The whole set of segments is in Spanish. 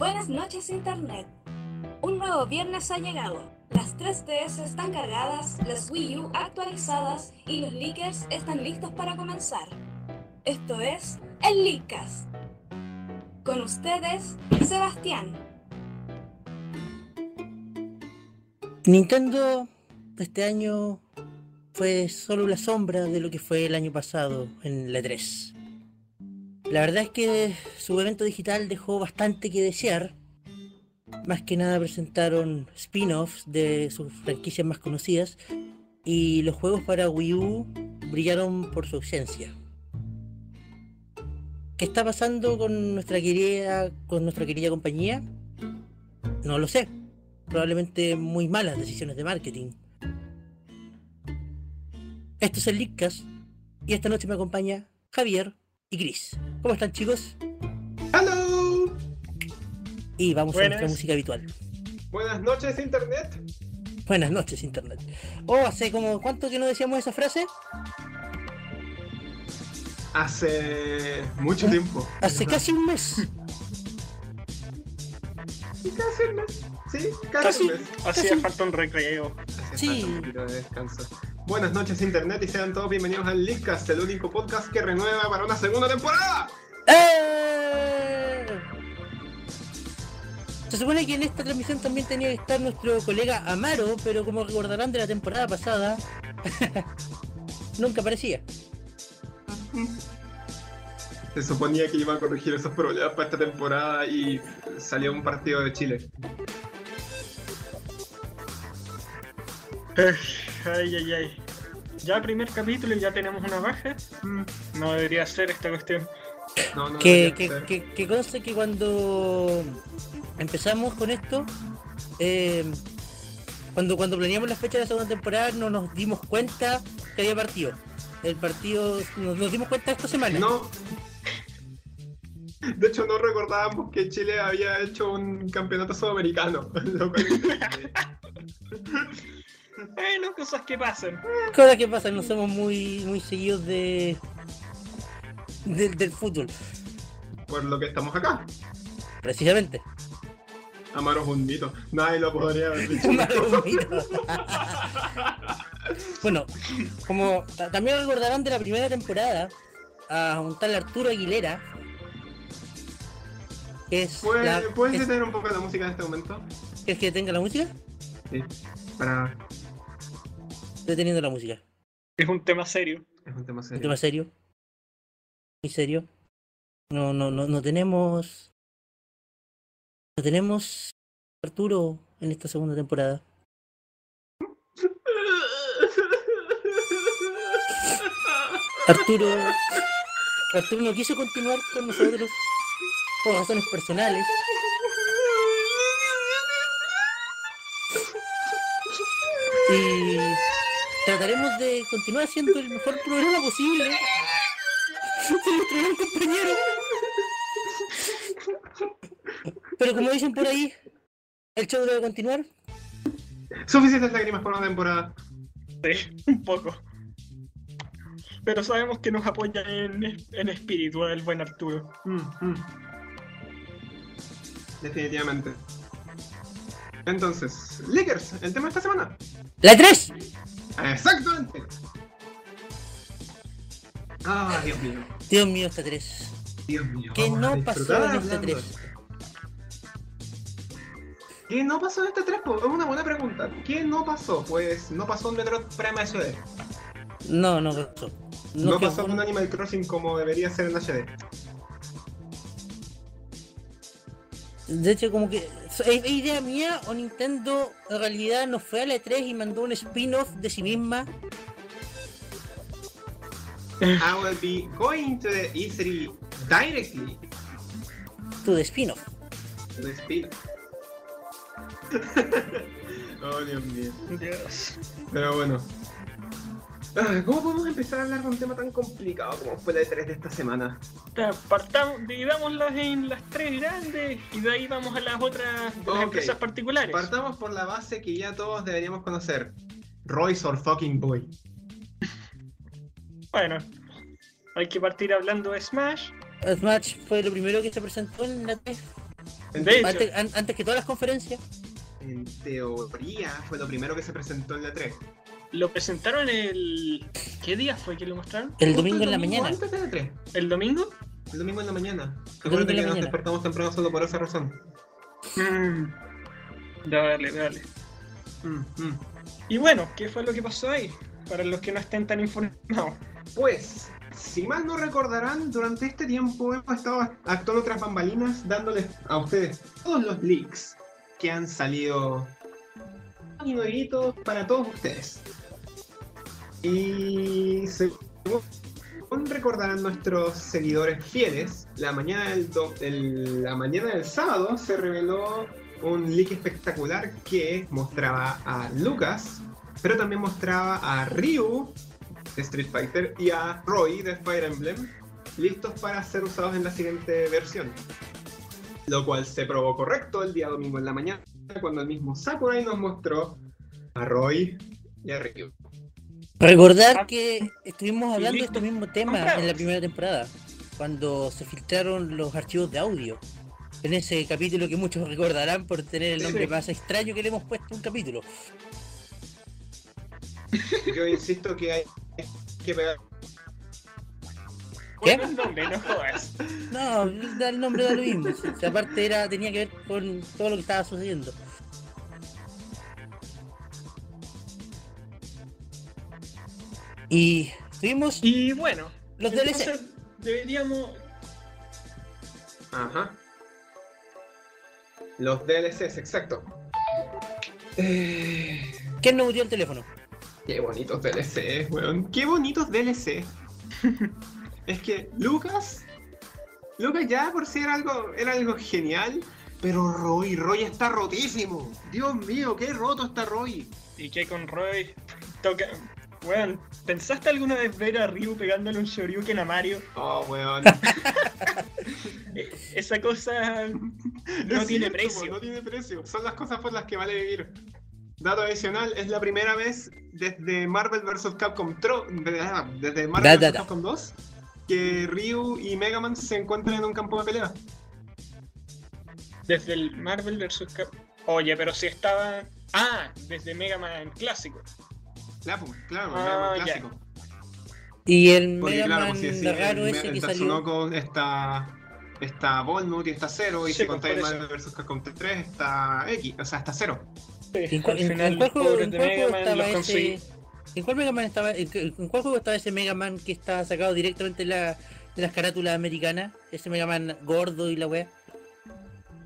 Buenas noches Internet. Un nuevo viernes ha llegado. Las 3DS están cargadas, las Wii U actualizadas y los leakers están listos para comenzar. Esto es el Leakcast. Con ustedes, Sebastián. Nintendo este año fue solo la sombra de lo que fue el año pasado en la 3. La verdad es que su evento digital dejó bastante que desear. Más que nada presentaron spin-offs de sus franquicias más conocidas y los juegos para Wii U brillaron por su ausencia. ¿Qué está pasando con nuestra querida, con nuestra querida compañía? No lo sé. Probablemente muy malas decisiones de marketing. Esto es el Leakcast y esta noche me acompaña Javier y Chris. ¿Cómo están chicos? ¡Hello! Y vamos a nuestra música habitual. Buenas noches, Internet. Buenas noches, Internet. Oh, hace como cuánto que no decíamos esa frase? Hace mucho tiempo. Hace casi un mes. Casi un mes. Sí, casi, Casi. un mes. Hacía falta un recreo. Hacía Sí. falta un poquito de descanso. Buenas noches, Internet, y sean todos bienvenidos al Leakcast, el único podcast que renueva para una segunda temporada. ¡Eh! Se supone que en esta transmisión también tenía que estar nuestro colega Amaro, pero como recordarán de la temporada pasada, nunca aparecía. Se suponía que iba a corregir esos problemas para esta temporada y salió un partido de Chile. Ay, ay, ay. Ya primer capítulo y ya tenemos una baja. Mm, No debería ser esta cuestión. No, no Que, que, ser. que, que conste que cuando empezamos con esto, eh, cuando, cuando planeamos la fecha de la segunda temporada, no nos dimos cuenta que había partido. El partido, nos, nos dimos cuenta esta semana. No. De hecho, no recordábamos que Chile había hecho un campeonato sudamericano. Bueno, cosas que pasan. Cosas que pasan, no somos muy, muy seguidos de, del- del fútbol, Por lo que estamos acá. precisamente. Amaro es un mito. Nadie lo podría haber dicho. Malo mito. bueno, como ta- también recordarán de la primera temporada, a un tal Arturo Aguilera, que es ¿Puedes, la- ¿puedes es- detener un poco la música en este momento? ¿Quieres que tenga la música? Sí. Para. Deteniendo la música. Es un tema serio. Es un tema Un serio. tema serio. Muy serio. No, no, no, no tenemos. No tenemos Arturo en esta segunda temporada. Arturo. Arturo no quiso continuar con nosotros por razones personales. Y trataremos de continuar haciendo el mejor programa posible. nuestro gran compañero. Pero como dicen por ahí, el show debe continuar. Suficientes lágrimas por una temporada. Sí, un poco. Pero sabemos que nos apoya en, en espíritu el buen Arturo. Mm, mm. Definitivamente. Entonces, Lickers, el tema de esta semana. ¡La 3! Exactamente. Ah, Dios mío. Dios mío, esta 3. Dios mío. ¿Qué no pasó en esta hablando 3? de- ¿Qué no pasó en este 3? Es una buena pregunta. ¿Qué no pasó? Pues no pasó un Metroid Prime HD. No, no pasó. No, que- pasó un Animal Crossing como debería ser en HD. De hecho, como que. ¿Es idea mía o Nintendo en realidad no fue a la E3 y mandó un spin-off de sí misma? I will be going to the E3 directly Tu de spin-off. to the speed. oh, Dios mío. Dios. Pero bueno. Ah, ¿Cómo podemos empezar a hablar de un tema tan complicado como fue la E3 de esta semana? Partamos, dividámoslas en las tres grandes y de ahí vamos a las otras de las Ok. empresas particulares. Partamos por la base que ya todos deberíamos conocer. Royce or fucking boy. Bueno, hay que partir hablando de Smash. Smash fue lo primero que se presentó en la E3. De hecho, Antes, an- antes que todas las conferencias. En teoría fue lo primero que se presentó en la 3. Lo presentaron el. ¿Qué día fue que lo mostraron? El domingo en la mañana. Antes de la 3. ¿El domingo? El domingo en la mañana. domingo en Recuerda la que nos mañana. despertamos temprano solo por esa razón. Mm. Dale, dale. Mm, mm. Y bueno, ¿qué fue lo que pasó ahí? Para los que no estén tan informados. Pues, si mal no recordarán, durante este tiempo hemos estado actuando tras bambalinas, dándoles a ustedes todos los leaks que han salido y nuevitos para todos ustedes. Y según recordarán nuestros seguidores fieles, la mañana del, sábado se reveló un leak espectacular que mostraba a Lucas, pero también mostraba a Ryu de Street Fighter y a Roy de Fire Emblem listos para ser usados en la siguiente versión. Lo cual se probó correcto el día domingo en la mañana cuando el mismo Sakurai nos mostró a Roy y a Ryu. Recordar que estuvimos hablando de este mismo tema Comprados. en la primera temporada, cuando se filtraron los archivos de audio. En ese capítulo que muchos recordarán por tener el nombre Sí. más extraño que le hemos puesto a un capítulo. Yo insisto que hay que pegar. ¿Qué? Bueno, el nombre, no jodas. No, da el nombre da lo mismo. si- aparte era, tenía que ver con todo lo que estaba sucediendo. Y tuvimos Y bueno, los DLC. deberíamos. Ajá. Los DLCs, exacto. Eh, ¿Quién nos murió el teléfono? Qué bonitos DLCs, weón. Qué bonitos DLC. es que Lucas. Lucas ya por sí era algo, era algo genial. Pero Roy, Roy está rotísimo. Dios mío, qué roto está Roy. Y que con Roy toca. Weón, ¿pensaste alguna vez ver a Ryu pegándole un Shoryuken a Mario? Oh, weón. Eh, Esa cosa no Es tiene cierto, precio. No tiene precio. Son las cosas por las que vale vivir. Dato adicional, es la primera vez desde Marvel vs. Capcom Tro- desde Marvel Da, vs. da, da. Capcom 2 que Ryu y Mega Man se encuentran en un campo de pelea. Desde el Marvel vs. Cap. Oye, pero si estaba. Ah, desde Mega Man clásico. Claro, claro, Ah, Mega Man ya. clásico. Y el Porque Mega claro, Man pues, sí, sí, raro el, ese el que salió. Tatsunoko está está Volnut y está 0 y Sí, si pues, contáis Marvel vs. Capcom 3 está X, o sea, está 0. ¿En, cuál- Al en- final, en cuál juego, estaba ese? ¿En cuál Mega Man estaba? ¿En, qué- en cuál juego estaba ese Mega Man que está sacado directamente de, la, de las carátulas americanas? Ese Mega Man gordo y la wea.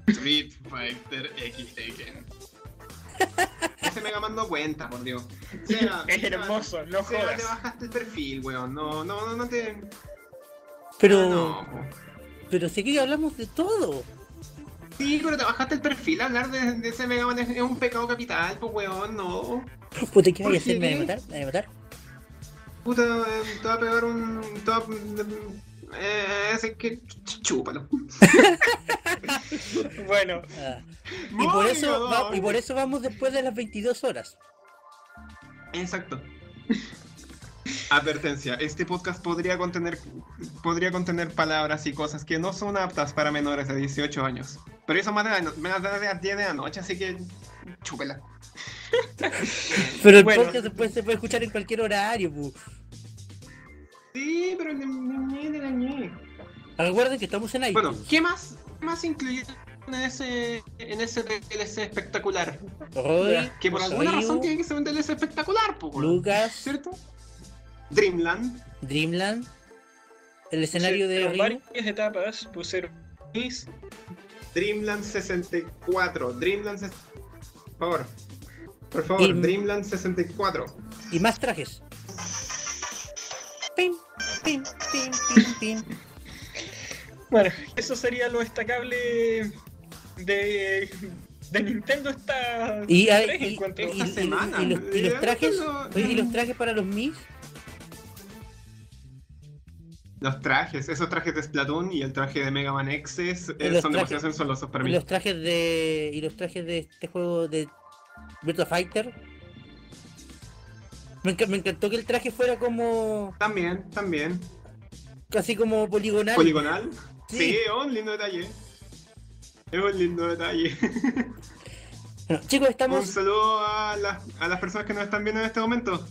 Street Fighter X Tekken. Ese Mega Man no cuenta, por Dios. Seba, Es hermoso, no Seba, jodas. te bajaste el perfil, weón. No, no, no, no te. Pero, Ah, no, pero si aquí hablamos de todo. Sí, pero te bajaste el perfil. Hablar de, de ese Mega Man es, es un pecado capital, pues, weón, no. Puta, ¿qué vaya a ¿Por hacer? ¿Me va a matar? ¿Me va a matar? Puta, eh, te va a pegar un. Te va a- eh, así que. ch- Chúpalo. Bueno, Ah. Y, por eso, va- y por eso vamos después de las 22 horas. Exacto. Advertencia, este podcast podría contener podría contener palabras y cosas que no son aptas para menores de 18 años. Pero eso más de, la más de las 10 de la noche, así que chúpela. Pero el Bueno. podcast después se puede escuchar en cualquier horario. pu. Sí, pero ni- ni de la ñe. Recuerden que estamos en iTunes. Bueno, ¿qué más, qué más incluyeron en ese, en ese DLC espectacular? Roy, Que por alguna Ryu, razón tiene que ser un DLC espectacular, po. Lucas, ¿cierto? Dreamland, Dreamland, el escenario de varias etapas, pusieron Miss, Dreamland 64, Dreamland... ses- Por favor, por favor, Y- Dreamland 64. y más trajes. Pim, pim, pim, pim, pim. Bueno, eso sería lo destacable de, de Nintendo esta Y, tres, y- encuentro. y- Esta y- y- semana. y los, y los Eh, trajes, y los trajes para los Mis, Los trajes, esos trajes de Splatoon y el traje de Mega Man X eh, son trajes- demasiado sensualosos para y mí. los trajes de y los trajes de este juego de Virtua Fighter. Me, enca- me encantó que el traje fuera como También, también. casi como poligonal. Poligonal. Sí. Sí, oh, un lindo detalle. Es un lindo detalle. Bueno, chicos, Un estamos. saludo a las, a las personas que nos están viendo en este momento.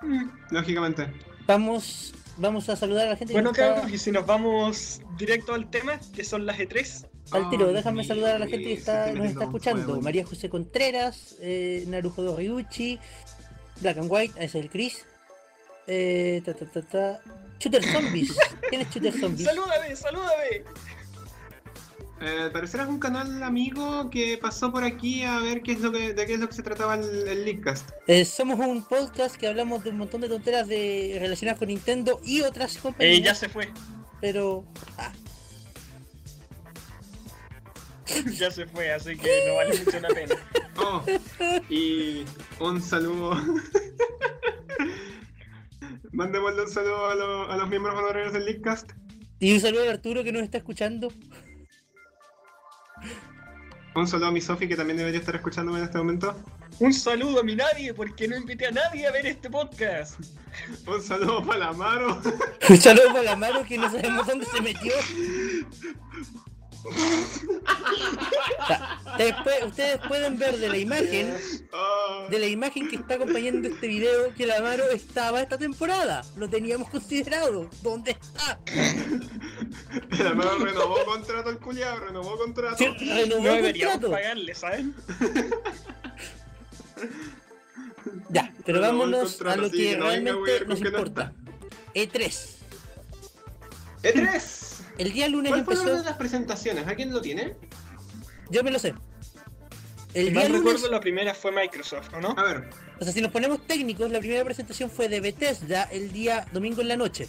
Mm, Lógicamente. Vamos, vamos a saludar a la gente Bueno, que está cabros, y si nos vamos directo al tema, que son las E E3. Al tiro. Déjame saludar a la gente que está, nos está escuchando. María José Contreras, eh, Narujodo Ryuchi, Black and White, ese es el Chris. Eh, ta, ta, ta, ta. Shooter Zombies. ¿Quién es Shooter Zombies? ¡Salúdame, salúdame! Eh, al parecer es un canal amigo que pasó por aquí a ver qué es lo que, de qué es lo que se trataba el, el Leakcast. Eh, somos un podcast que hablamos de un montón de tonteras de, relacionadas con Nintendo y otras Eh, compañías. ya se fue, Pero. ah, ya se fue, así que no vale mucho la pena. Oh, y un saludo. Mandémosle un saludo a, lo- a los miembros honorarios del Leakcast. Y un saludo a Arturo que nos está escuchando. Un saludo a mi Sofi que también debería estar escuchándome en este momento. Un saludo a mi nadie, porque no invité a nadie a ver este podcast. Un saludo para la Maro. Un saludo para la mano que no sabemos dónde se metió. Después, ustedes pueden ver de la imagen, de la imagen que está acompañando este video, que la Maro estaba esta temporada. Lo teníamos considerado. ¿Dónde está? la Maro renovó contrato el culiado, renovó contrato. Sí, No renovó el deberíamos contrato. pagarle, ¿saben? Ya, pero Renovó el vámonos a lo que no realmente nos no importa. E3. E3. El día lunes ¿Cuál empezó. de las presentaciones? ¿Alguien lo tiene? Yo me lo sé. El Si día mal lunes, recuerdo, la primera fue Microsoft, ¿o no? A ver. o sea, si nos ponemos técnicos, la primera presentación fue de Bethesda el día domingo en la noche.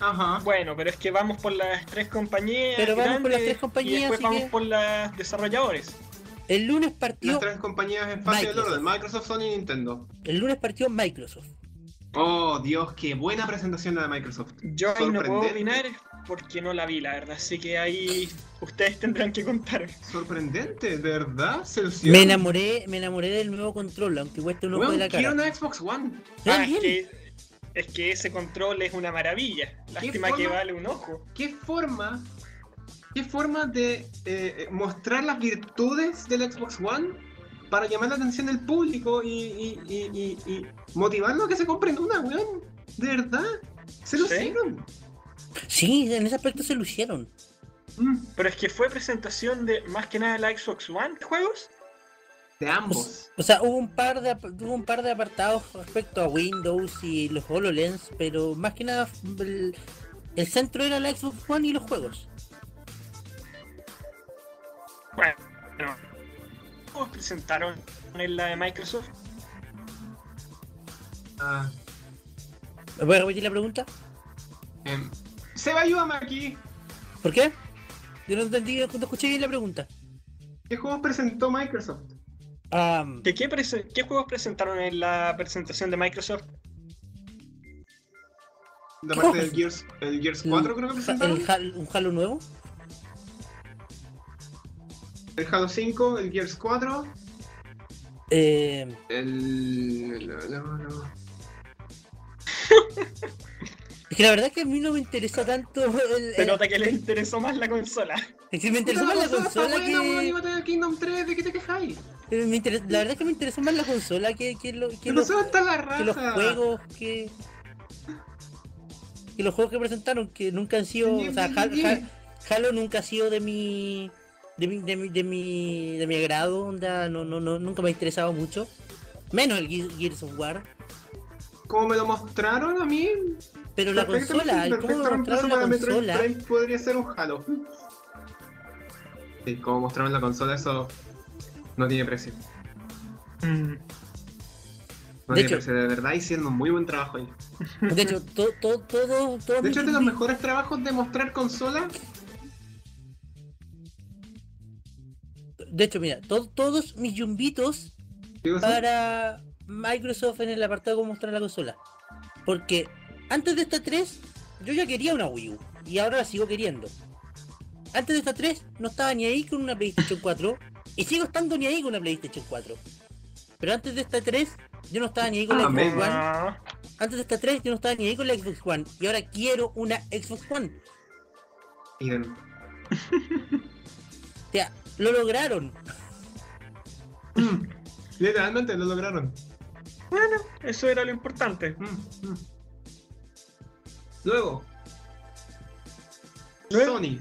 Ajá. Bueno, pero es que vamos por las tres compañías. Pero vamos por las grandes tres compañías, Y después vamos que- por las desarrolladores. El lunes partió, Las tres compañías en fase del Microsoft. orden, Microsoft, Sony y Nintendo. el lunes partió Microsoft. Oh, Dios, qué buena presentación la de Microsoft. Yo ahí no puedo opinar porque no la vi, la verdad. Así que ahí ustedes tendrán que contar. Sorprendente, ¿de verdad? ¿Se Me enamoré, me enamoré del nuevo control, aunque cueste un ojo de la quiero cara. una Xbox One. Ya, Ah, es que, es que ese control es una maravilla. Lástima que vale un ojo. ¿Qué forma? ¿Qué forma de eh, mostrar las virtudes del Xbox One para llamar la atención del público y, y, y, y, y motivarlo a que se compren una, weón? ¿De verdad? ¿Se Sí. lucieron? Sí, en ese aspecto se lucieron. Mm, Pero es que fue presentación de más que nada la Xbox One de juegos. de ambos. O sea, hubo un par de hubo un par de apartados respecto a Windows y los HoloLens, pero más que nada el, el centro era la Xbox One y los juegos. Bueno, no. ¿Cómo presentaron en la de Microsoft? Ah, ¿Me puedes repetir la pregunta? em, Seba, ayúdame aquí. ¿Por qué? Yo no entendí, no escuché bien la pregunta. ¿Qué juegos presentó Microsoft? Am, ¿Qué, qué, prese- qué juegos presentaron en la presentación de Microsoft? De ¿Qué parte del juegos? Gears, el Gears 4 creo que presentaron. el ¿Un Halo nuevo? El Halo 5, el Gears 4, Eh, el... no, no, no. es que la verdad es que a mí no me interesa tanto el, Se nota que les interesó más la consola. es que me interesó más la consola que iba a Kingdom 3, ¿de qué te quejáis? eh, me interes- la verdad es que me interesó más la consola que, que, lo- que los, está la raja. que los juegos que que los juegos que presentaron que nunca han sido o sea Hal- Hal- Halo nunca ha sido de mi de mi de mi de mi, de mi agrado onda no no no nunca me ha interesado mucho menos el Ge- Gears of War Como me lo mostraron a mí, pero la consola el cómo mostraron la consola Prime podría ser un Halo. Sí, como mostraron la consola, eso no tiene precio. Mm. No De tiene hecho- precio, de verdad hicieron un muy buen trabajo ahí. de hecho todo todo todo todo De hecho, es de los mejores trabajos de mostrar consola. De hecho mira to- todos mis yumbitos para Microsoft en el apartado de mostrar la consola. Porque antes de esta 3, yo ya quería una Wii U. Y ahora la sigo queriendo. Antes de esta 3, no estaba ni ahí con una PlayStation 4. Y sigo estando ni ahí con una PlayStation 4. Pero antes de esta 3, yo no estaba ni ahí con la Amén. Xbox One. Antes de esta 3, yo no estaba ni ahí con la Xbox One. Y ahora quiero una Xbox One. Idem. O sea, lo lograron. Mm, Literalmente lo lograron. Bueno, eso era lo importante. Mm, mm. Luego, Luego- Sony.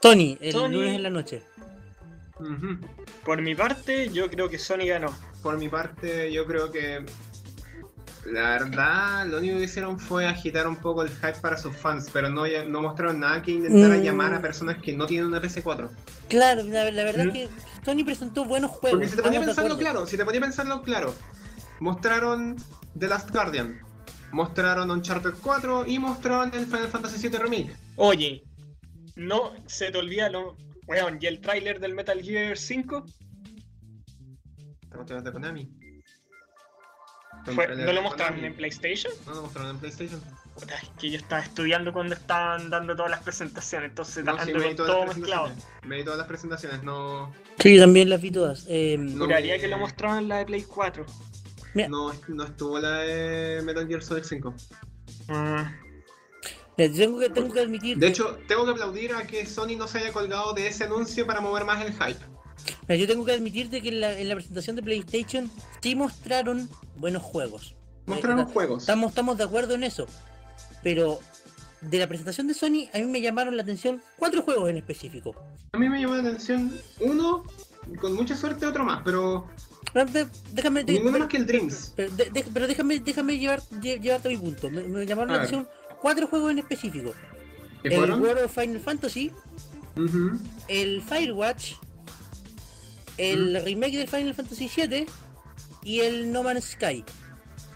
Tony, el Sony- lunes en la noche. Por mi parte, yo creo que Sony ganó. Por mi parte, yo creo que la verdad, lo único que hicieron fue agitar un poco el hype para sus fans, pero no, no mostraron nada que intentara Mm. llamar a personas que no tienen una PC4. Claro, la, la verdad ¿Mm? es que Tony presentó buenos juegos. Porque si te ponía a pensarlo claro, si te ponía a pensarlo claro, mostraron The Last Guardian, mostraron Uncharted 4 y mostraron el Final Fantasy VII Remake. Oye, no se te olvida lo. Weón, ¿y el tráiler del Metal Gear 5? Estamos de Konami. Fue- ¿No lo mostraron en PlayStation? No lo mostraron en PlayStation. Puta, es que yo estaba estudiando cuando estaban dando todas las presentaciones, entonces No, sí, me todo las mezclado. presentaciones. Me vi todas las presentaciones, no, Sí, yo también las vi todas. Eh, No. Juraría que lo mostraban en la de Play 4. Mira. no, no estuvo la de Metal Gear Solid 5. Ah, mira, tengo, que, tengo que admitir. De hecho, tengo que aplaudir a que Sony no se haya colgado de ese anuncio para mover más el hype. Mira, yo tengo que admitirte que en la, en la presentación de PlayStation sí mostraron buenos juegos. Mostraron Eh, juegos. Estamos, estamos de acuerdo en eso. Pero de la presentación de Sony, a mí me llamaron la atención cuatro juegos en específico. A mí me llamó la atención uno, con mucha suerte otro más, pero Pero Déjame, ninguno pero, más que el Dreams. pero de- de- pero déjame, déjame llevar, lle- llevarte a mi punto. Me, me llamaron la ver. atención cuatro juegos en específico. ¿Qué El of Final Fantasy, el Firewatch, el remake del Final Fantasy VII y el No Man's Sky.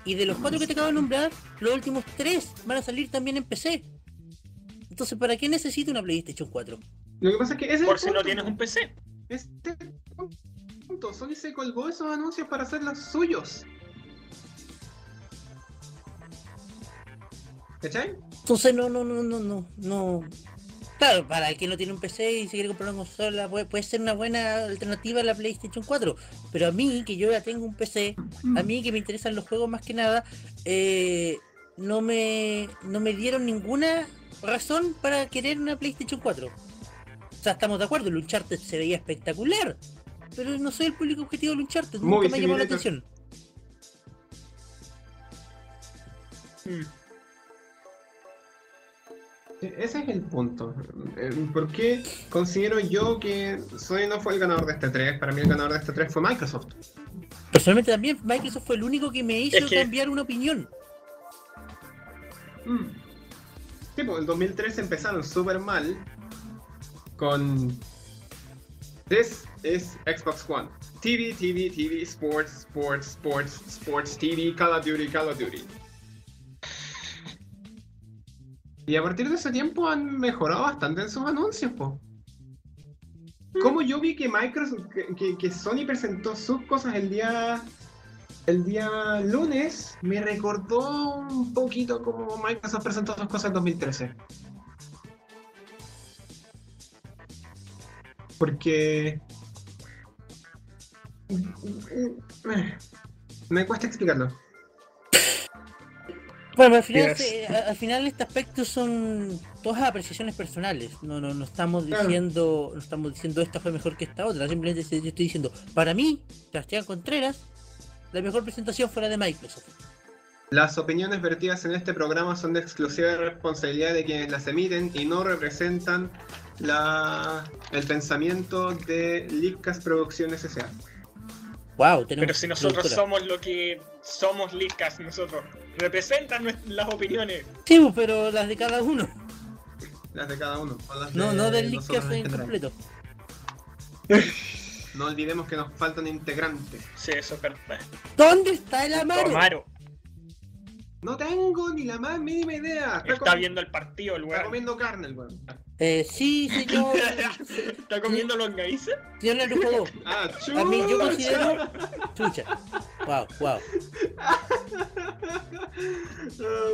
Y de los cuatro que te acabo de nombrar, los últimos tres van a salir también en PC. Entonces, ¿para qué necesito una PlayStation 4? Lo que pasa es que ese es por si no tienes un PC. Este punto, Sony se colgó esos anuncios para hacer los suyos. ¿Cachai? Entonces, no, no, no, no, no, no. Claro, para el que no tiene un PC y se quiere comprar una consola, puede, puede ser una buena alternativa a la PlayStation 4. Pero a mí, que yo ya tengo un PC, a mí que me interesan los juegos más que nada, eh, no me no me dieron ninguna razón para querer una PlayStation 4. O sea, estamos de acuerdo, el Uncharted se veía espectacular, pero no soy el público objetivo del Uncharted, nunca Movie me ha llamado la atención. Mm. Ese es el punto. Eh, ¿Por qué considero yo que Sony no fue el ganador de este 3? Para mí el ganador de este 3 fue Microsoft. Personalmente también Microsoft fue el único que me hizo Es que- cambiar una opinión. Mm. Sí, pues el 2013 empezaron súper mal con... This is Xbox One. TV, TV, TV, Sports, Sports, Sports, Sports, TV, Call of Duty, Call of Duty. Y a partir de ese tiempo han mejorado bastante en sus anuncios, po. Como yo vi que Microsoft, que, que- que Sony presentó sus cosas el día el día lunes me recordó un poquito como Microsoft presentó sus cosas en 2013. Porque... Me cuesta explicarlo. Bueno, al final, Yes. al final este aspecto son todas apreciaciones personales. No, no, no estamos Claro. diciendo, no estamos diciendo esta fue mejor que esta otra. Simplemente yo estoy diciendo, para mí, Sebastián Contreras, la mejor presentación fue la de Microsoft. Las opiniones vertidas en este programa son de exclusiva responsabilidad de quienes las emiten y no representan la, el pensamiento de Leadcast Producciones S.A. Wow, tenemos Pero si nosotros productora. somos lo que somos Lickas, nosotros representan las opiniones. Sí, pero las de cada uno. Las de cada uno. no las No, de no del Leadcast en general. completo. No olvidemos que nos faltan integrantes. Sí, eso es verdad. ¿Dónde está el Amaro? Amaro No tengo ni la más mínima idea. Está, está viendo el partido, el está weón. comiendo carne el weón. Eh, sí, señor. ¿Está comiendo longaniza? señor Narujodo. Ah, A mí yo chucha. considero. Chucha. Wow, wow. Ah,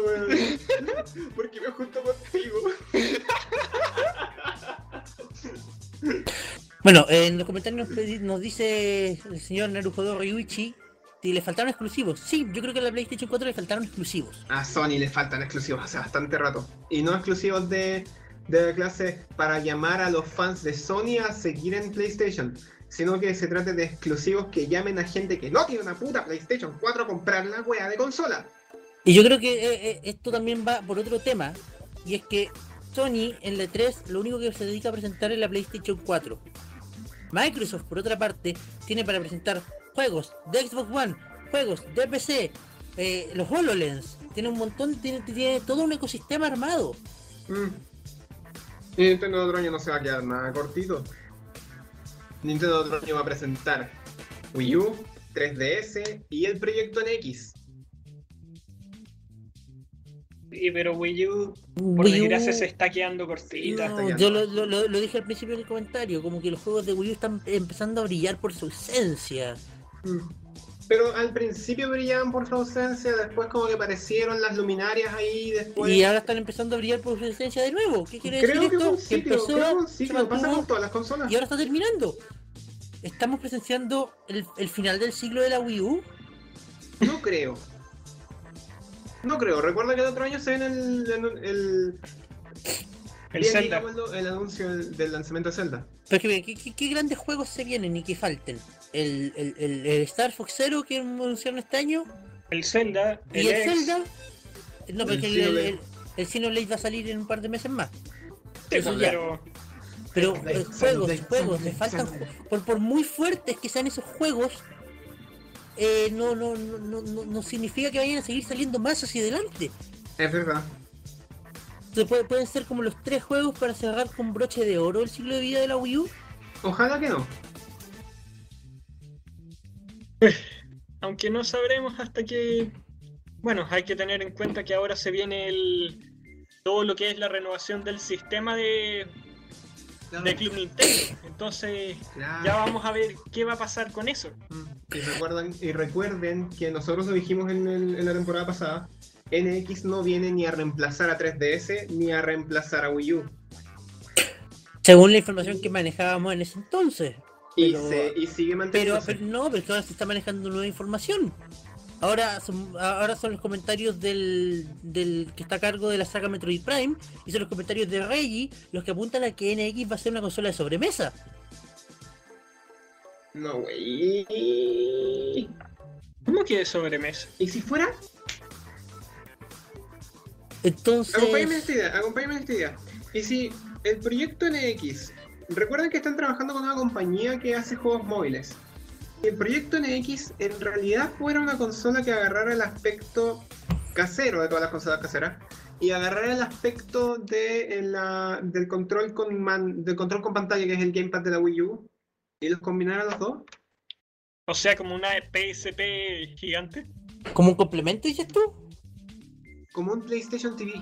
weón. Porque me junto contigo. Bueno, en los comentarios nos dice el señor Narujodo Ryuichi si le faltaron exclusivos. Sí, yo creo que a la PlayStation 4 le faltaron exclusivos. A Sony le faltan exclusivos hace bastante rato. Y no exclusivos de de la clase para llamar a los fans de Sony a seguir en PlayStation, sino que se trate de exclusivos que llamen a gente que no tiene una puta PlayStation 4 a comprar la wea de consola. Y yo creo que eh, eh, esto también va por otro tema, y es que Sony en la E3 lo único que se dedica a presentar es la PlayStation 4. Microsoft, por otra parte, tiene para presentar juegos de Xbox One, juegos de PC, eh, los HoloLens, tiene un montón, tiene, tiene todo un ecosistema armado. Mm. Y Nintendo de otro año no se va a quedar nada cortito. Nintendo de otro año va a presentar Wii U, 3DS y el proyecto NX. Sí, pero Wii U, por Wii U- desgracia, se está quedando cortita. No, está yo quedando. lo, lo- lo- lo dije al principio del comentario, como que los juegos de Wii U están empezando a brillar por su esencia. Mm. Pero al principio brillaban por su ausencia, después como que aparecieron las luminarias ahí, después... Y ahora están empezando a brillar por su esencia de nuevo. ¿Qué quiere Creo decir que esto? un ciclo, empezó, creo que pasa mantuvo, con todas las consolas. y ahora está terminando. Estamos presenciando el, el final del siglo de la Wii U. No creo. No creo. Recuerda que el otro año se viene el, el, el, El bien, Zelda. el anuncio del, lanzamiento de Zelda. Pero es que, ¿qué, qué- qué grandes juegos se vienen y que falten? El, el, el- el Star Fox Zero que anunciaron este año El Zelda, y el, X, Zelda. No, pero El el, el, Xenoblade. el, el Xenoblade va a salir en un par de meses más. sí, eso ya. pero Pero eh, juegos, juegos, le faltan. Por, por muy fuertes que sean esos juegos, eh, no, no, no, no, no, no significa que vayan a seguir saliendo más hacia adelante. Es verdad. Entonces, puede- pueden ser como los tres juegos para cerrar con broche de oro el ciclo de vida de la Wii U. Ojalá que no. aunque no sabremos hasta que. Bueno, hay que tener en cuenta que ahora se viene el. Todo lo que es la renovación del sistema de, de Club Nintendo. Entonces, Claro. ya vamos a ver qué va a pasar con eso. Y, recuerdan, y recuerden que nosotros lo dijimos en, el- en la temporada pasada. NX no viene ni a reemplazar a 3DS ni a reemplazar a Wii U. Según la información que manejábamos en ese entonces. Y, Pero- se, y sigue Pero, manteniéndose. pero no, pero es que ahora se está manejando nueva información. Ahora son, ahora son los comentarios del, del que está a cargo de la saga Metroid Prime y son los comentarios de Reggie los que apuntan a que NX va a ser una consola de sobremesa. No, güey. ¿Cómo que de sobremesa? ¿Y si fuera? Entonces, Acompáñame en esta idea, acompáñame en esta idea. Y si el proyecto NX, recuerden que están trabajando con una compañía que hace juegos móviles. El proyecto NX en realidad fuera una consola que agarrara el aspecto casero de todas las consolas caseras y agarrara el aspecto de la- del control con man- del control con pantalla que es el gamepad de la Wii U y los combinara los dos, O sea, como una PSP gigante. como un complemento, dices tú. como un PlayStation TV.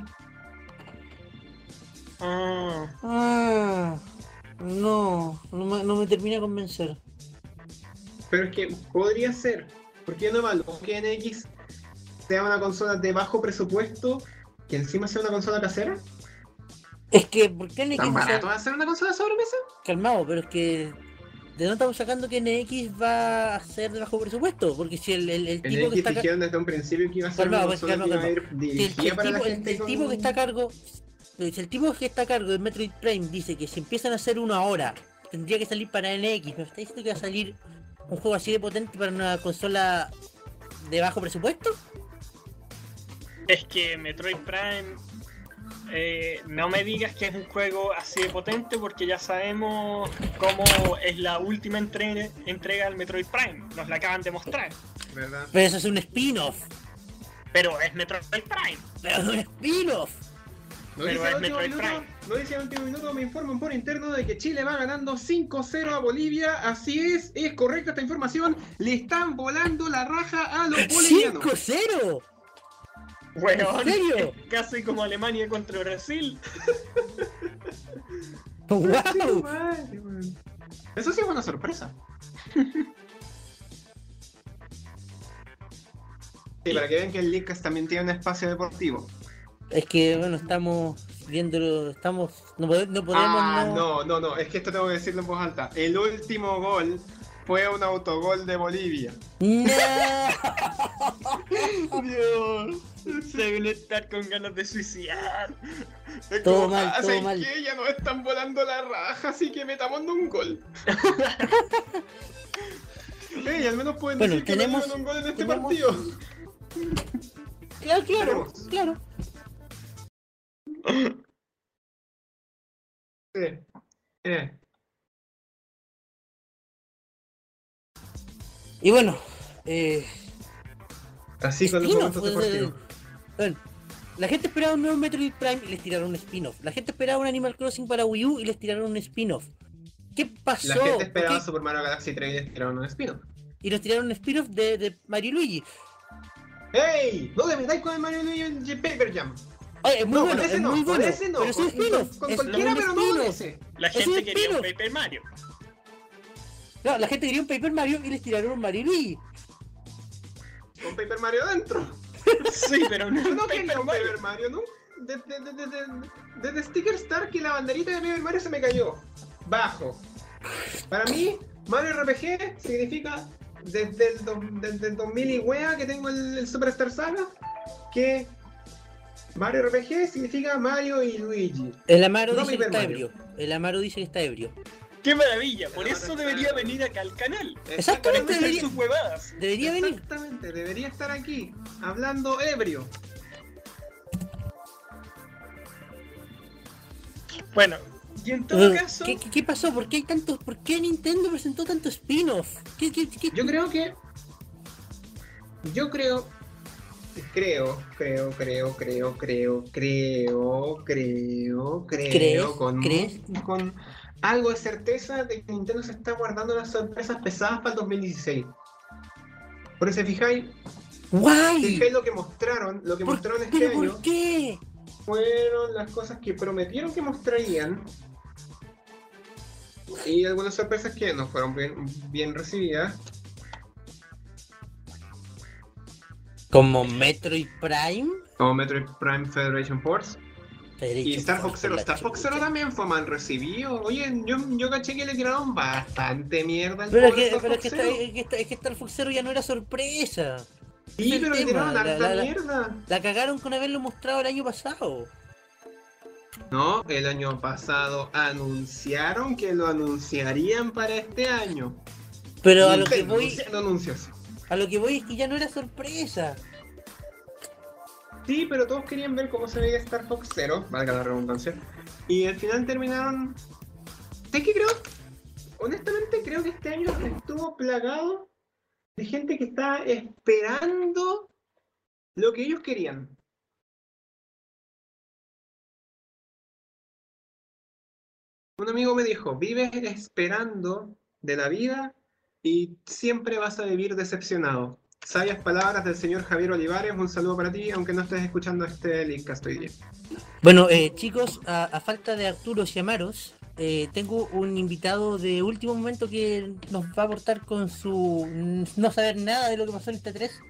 Ah, Ah, no, no me, no me termina de convencer. Pero es que podría ser, porque no malo que NX sea una consola de bajo presupuesto que encima sea una consola casera. Es que, ¿por qué NX ¿Tan va a ser barato va a ser una consola sobremesa? calmado? Pero es que. ¿De dónde estamos sacando que NX va a ser de bajo presupuesto? Porque si el, el, el tipo que está. dijeron desde un principio que iba a ser Calmado, una pues, consola que calmado, iba a ir Si el, para gente tipo que está a cargo. Si el tipo que está a cargo de Metroid Prime dice que si empiezan a hacer uno ahora, tendría que salir para NX. ¿Me está diciendo que va a salir un juego así de potente para una consola de bajo presupuesto? es que Metroid Prime. eh, no me digas que es un juego así de potente porque ya sabemos cómo es la última entrega, entrega del Metroid Prime. Nos la acaban de mostrar. ¿verdad? Pero eso es un spin-off. Pero es Metroid Prime. Pero es un spin-off. No Pero dice, es al último minuto, último minuto, me informan por interno de que Chile va ganando 5-0 a Bolivia. Así es, es correcta esta información. Le están volando la raja a los bolivianos. 5-0. Weón, ¿En serio? Casi como Alemania contra Brasil. ¡Wow! Eso sí fue una sorpresa. Sí, para que vean que el Leadcast también tiene un espacio deportivo. Es que, bueno, estamos viéndolo, estamos, no, pode- no podemos ah, no... no, no, no, es que esto tengo que decirlo en voz alta. El último gol fue un autogol de Bolivia. ¡No! Dios. Deben estar con ganas de suicidar. Es Todo como, mal, ah, todo ¿sabes mal. qué? Ya nos están volando la raja, así que metamos un gol. Ey, al menos pueden Bueno, decir que tenemos- un gol en este tenemos- partido. Claro, claro, Tenemos. claro. Sí. Eh. Y bueno, eh, Así con los spin-off, momentos deportivos. eh, bueno, la gente esperaba un nuevo Metroid Prime y les tiraron un spin-off. La gente esperaba un Animal Crossing para Wii U y les tiraron un spin-off. ¿Qué pasó? La gente ¿Por esperaba? Super Mario Galaxy 3 y les tiraron un spin Y nos tiraron un spin-off de, de Mario y Luigi. ¡Ey! No te metáis con el Mario Luigi en Paper Jam. Es muy no, bueno, con ese es no, muy con bueno. ese no. pero es un con, spin-off. cualquiera, pero no ese. La Es un gente quería un. Paper Mario. No, la gente quería un Paper Mario y les tiraron un Mario y Luigi. Con Paper Mario adentro. Sí, pero no Yo un no quería Paper un Mario. Paper Mario, ¿no? Desde, Sticker Star que la banderita de Paper Mario se me cayó. Bajo. Para mí, Mario RPG significa desde el, do- desde el 2000 y wea que tengo el, el Super Star Saga que Mario RPG significa Mario y Luigi. El Amaro No dice que está Mario. ebrio. El Amaro dice que está ebrio. ¡Qué maravilla! Por eso debería venir acá al canal. Exactamente, debería, sus huevadas. debería venir. Exactamente, debería estar aquí, hablando ebrio. Bueno, y en todo caso, ¿Qué, qué, qué pasó? ¿Por qué hay tantos? ¿Por qué Nintendo presentó tanto spin-off? ¿Qué, qué, qué- Yo creo que. Yo creo. Creo, creo, creo, creo, creo, creo, creo, creo, con, ¿Crees? con algo de certeza de que Nintendo se está guardando las sorpresas pesadas para el 2016. Por eso, fijáis, ¡Guay! fijáis lo que mostraron, lo que ¿Por- mostraron este ¿Pero año por qué? fueron las cosas que prometieron que mostrarían y algunas sorpresas que no fueron bien, bien recibidas. Como Metroid Prime. Como Metroid Prime Federation Force. Y Star Fox Zero. Star Fox Zero también fue mal recibido. Oye, yo, yo caché que le tiraron bastante mierda al Pero que, Star pero es Fox que, Zero. es que es que Star Fox Zero ya no era sorpresa. Sí, es pero le tiraron harta la- la- mierda. La cagaron con haberlo mostrado el año pasado. No, el año pasado anunciaron que lo anunciarían para este año. Pero a lo que Nintendo voy, anuncios. A lo que voy es que ya no era sorpresa. Sí, pero todos querían ver cómo se veía Star Fox Zero, valga la redundancia. Y al final terminaron. ¿Sabes qué creo? Honestamente, creo que este año estuvo plagado de gente que está esperando lo que ellos querían. Un amigo me dijo: Vives esperando de la vida y siempre vas a vivir decepcionado. Sabias palabras del señor Javier Olivares, un saludo para ti, aunque no estés escuchando este Linkcast hoy día. Bueno, eh, chicos, a, a falta de Arturo y Amaros, eh, tengo un invitado de último momento que nos va a aportar con su no saber nada de lo que pasó en este 3.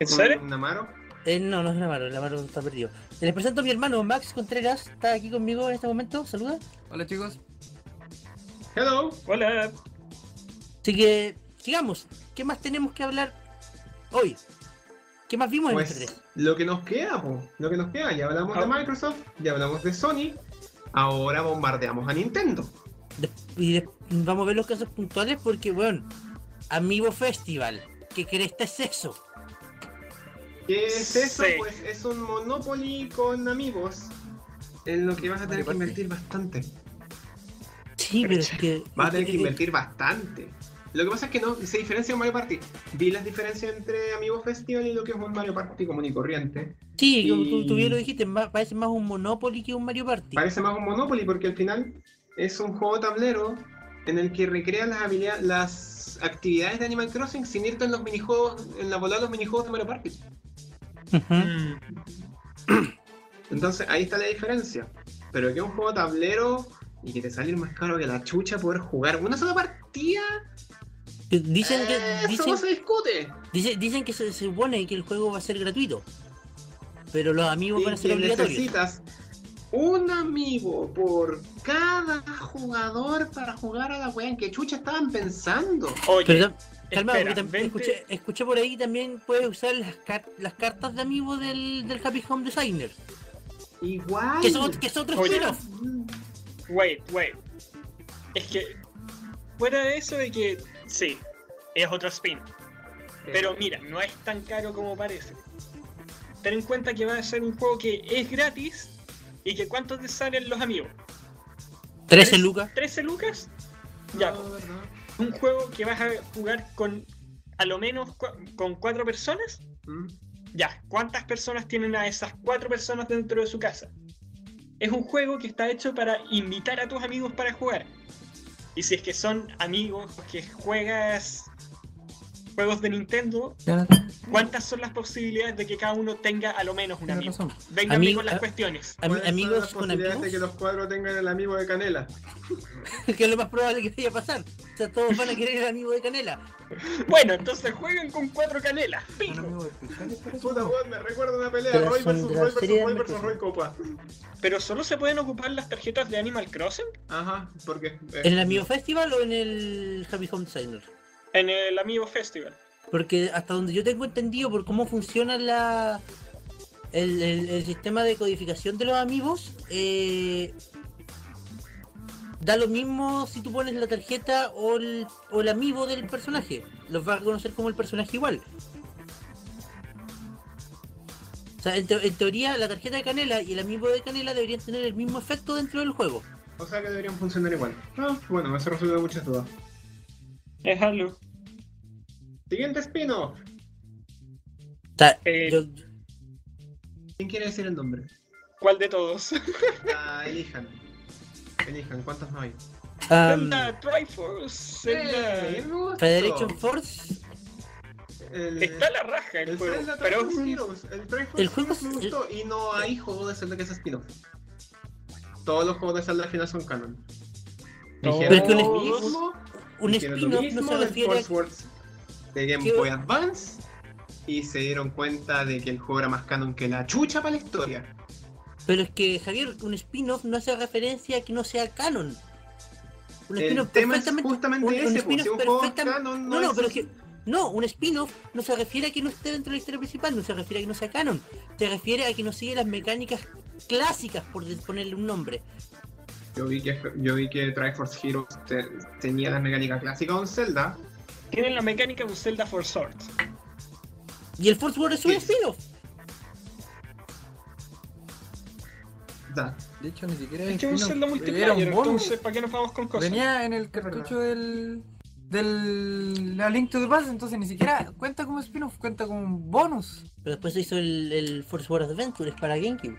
¿en serio? Un Amaro. Eh, no, no es Amaro, el Amaro está perdido. Les presento a mi hermano Max Contreras, está aquí conmigo en este momento, saluda. Hola chicos. Hello. Hola. Así que, sigamos, ¿qué más tenemos que hablar hoy? ¿Qué más vimos en Pues 3? lo que nos queda, po, lo que nos queda, ya hablamos de Ah. Microsoft, ya hablamos de Sony, ahora bombardeamos a Nintendo. De- y de- vamos a ver los casos puntuales porque, bueno, Amiibo Festival, ¿qué cresta es eso? ¿Qué es eso? Sí. Pues es un Monopoly con amigos en lo que vas a tener que invertir bastante. Sí, pero es que... Vas a tener que invertir bastante. Lo que pasa es que no, se diferencia un Mario Party. Vi las diferencias entre Amiibo Festival y lo que es un Mario Party común y corriente. Sí, tú, tú bien lo dijiste, parece más un Monopoly que un Mario Party. Parece más un Monopoly porque al final es un juego tablero en el que recreas las habilidades, las actividades de Animal Crossing sin irte en los minijuegos, en la bola de los minijuegos de Mario Party. Mm, Entonces ahí está la diferencia. Pero que es un juego tablero y que te sale más caro que la chucha poder jugar una sola partida, Dicen eh, que, eso dicen, no se discute. dice- dicen que se, se supone que el juego va a ser gratuito. Pero los amigos van a ser obligatorios. necesitas un amigo por cada jugador para jugar a la wea. ¿En qué chucha estaban pensando? Oye, Pero, calma, espera, también escuché, escuché por ahí también puedes usar las, car- las cartas de amigo del, del Happy Home Designer. Igual. Que son, que son otro Oye. spin-off. wait, wait. Es que, fuera de eso de que, sí, es otro spin. Pero mira, no es tan caro como parece. Ten en cuenta que va a ser un juego que es gratis y que cuánto te salen los amigos. 13 ¿Tres- lucas. 13 lucas. Ya, No, un juego que vas a jugar con a lo menos con cuatro personas. ¿Mm? Ya, ¿cuántas personas tienen a esas cuatro personas dentro de su casa? Es un juego que está hecho para invitar a tus amigos para jugar. Y si es que son amigos que juegas juegos de Nintendo, ¿cuántas son las posibilidades de que cada uno tenga a lo menos un amigo? razón. Vengan Amigo- con las cuestiones. Ami- ¿Cuáles son amigos las con posibilidades amigos. de que los cuatro tengan el amigo de Canela? que es lo más probable que vaya a pasar. O sea, todos van a querer el amigo de Canela. Bueno, entonces jueguen con cuatro canelas. Pico. Puta weón, me recuerda una pelea. Pero Roy versus Roy versus Roy versus. Roy Copa. Pero solo se pueden ocupar las tarjetas de Animal Crossing Ajá, porque. eh, ¿En el Amigo Festival o en el Happy Home Designer? En el Amiibo Festival. Porque hasta donde yo tengo entendido por cómo funciona la el, el- el sistema de codificación de los amigos, eh, da lo mismo si tú pones la tarjeta o el, o el amigo del personaje. Los vas a reconocer como el personaje igual. O sea, en teoría la tarjeta de Canela y el amigo de Canela deberían tener el mismo efecto dentro del juego. O sea que deberían funcionar igual. Ah, bueno, eso resuelve muchas dudas. Es algo. Siguiente spin-off. Eh, yo- ¿Quién quiere decir el nombre? ¿Cuál de todos? Ah, elijan. Elijan, ¿cuántos no hay? Zelda Triforce. Zelda- Eh. Federation Force El, Está la raja el, el juego. Zelda Pero Heroes. El Triforce El juego Heroes me gustó. Y no hay juego de Zelda que sea spin-off. Todos los juegos de Zelda al final son canon. Pero es que un un spin-off no se refiere a de Game Boy Advance y se dieron cuenta de que el juego era más canon que la chucha para la historia. Pero es que, Javier, un spin-off no hace referencia a que no sea canon. Un spin-off perfectamente- justamente un- un ese, pues, spin-off si un canon, No, no no, es pero es que. No, un spin-off no se refiere a que no esté dentro de la historia principal, no se refiere a que no sea canon. Se refiere a que no sigue las mecánicas clásicas, por ponerle un nombre. Yo vi que, yo vi que Triforce Heroes te- tenía las mecánicas clásicas de un Zelda. tienen la mecánica de un Zelda for Swords. Y el Force War es un spin-off. Da. De hecho, ni siquiera Es que es un Zelda multiplayer, entonces ¿para qué nos vamos con cosas? Venía en el cartucho del. del. La Link to the Past, entonces ni siquiera cuenta como spin-off, cuenta como un bonus. Pero después se hizo el, el Force War Adventures para GameCube.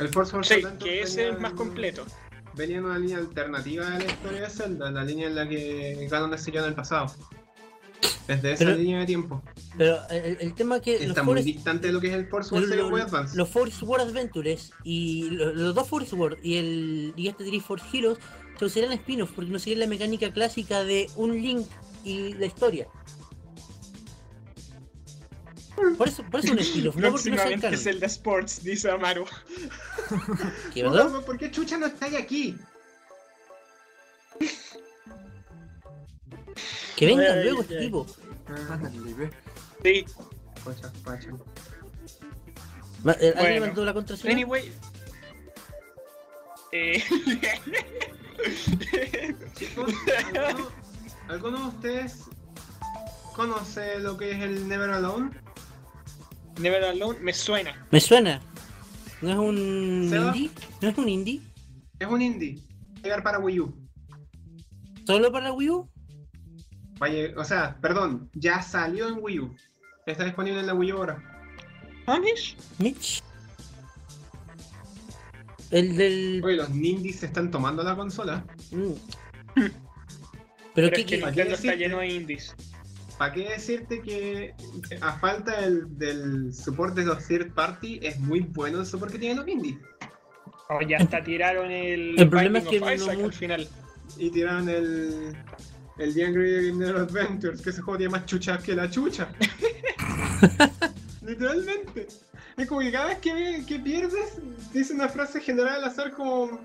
El Force Wars Sí, que ese venía es más en- completo. Venía en una línea alternativa de la historia de Zelda, la línea en la que Ganon siguió en el pasado. Desde esa Pero- línea de tiempo. Pero el, el tema es que Está muy Force, distante de lo que es el Force Wars lo- lo- Advance. los Force War Adventures y lo- los dos Force War y el y este Triforce Heroes se serán spin-off porque no siguen la mecánica clásica de un Link y la historia. Por eso, por eso es un spin-off, no porque no sea Próximamente canon. Zelda Sports, dice Amaru. ¿Qué pasó? ¿Por qué Chucha no está aquí? Que vengan Ay, luego ay, este ay. tipo. Ve. Sí, eh, ¿Alguien Bueno. mandó la contraseña? anyway. Eh... Chicos, ¿alguno, alguno de ustedes conoce lo que es el Never Alone? Never Alone me suena. Me suena. ¿No es un ¿Seba? indie? ¿No es un indie? Es un indie. Llegar para Wii U. ¿Solo para Wii U? Vaya, o sea, perdón, ya salió en Wii U. Está disponible en la Wii U ahora. ¿Amish? Mitch. El del. Oye, los Nindies se están tomando la consola. Mm. Pero, Pero qué, es que qué- ¿Para Nintendo qué está lleno de indies. ¿Para qué decirte que a falta del, del soporte de los third party es muy bueno el soporte que tienen los indies? Oh, ya hasta tiraron el. El problema es que no al final. Y tiraron el. El The Angry Gamer Adventures, que ese juego tiene más chuchas que la chucha. Literalmente. Es como que cada vez que, que pierdes, dice una frase general al azar como.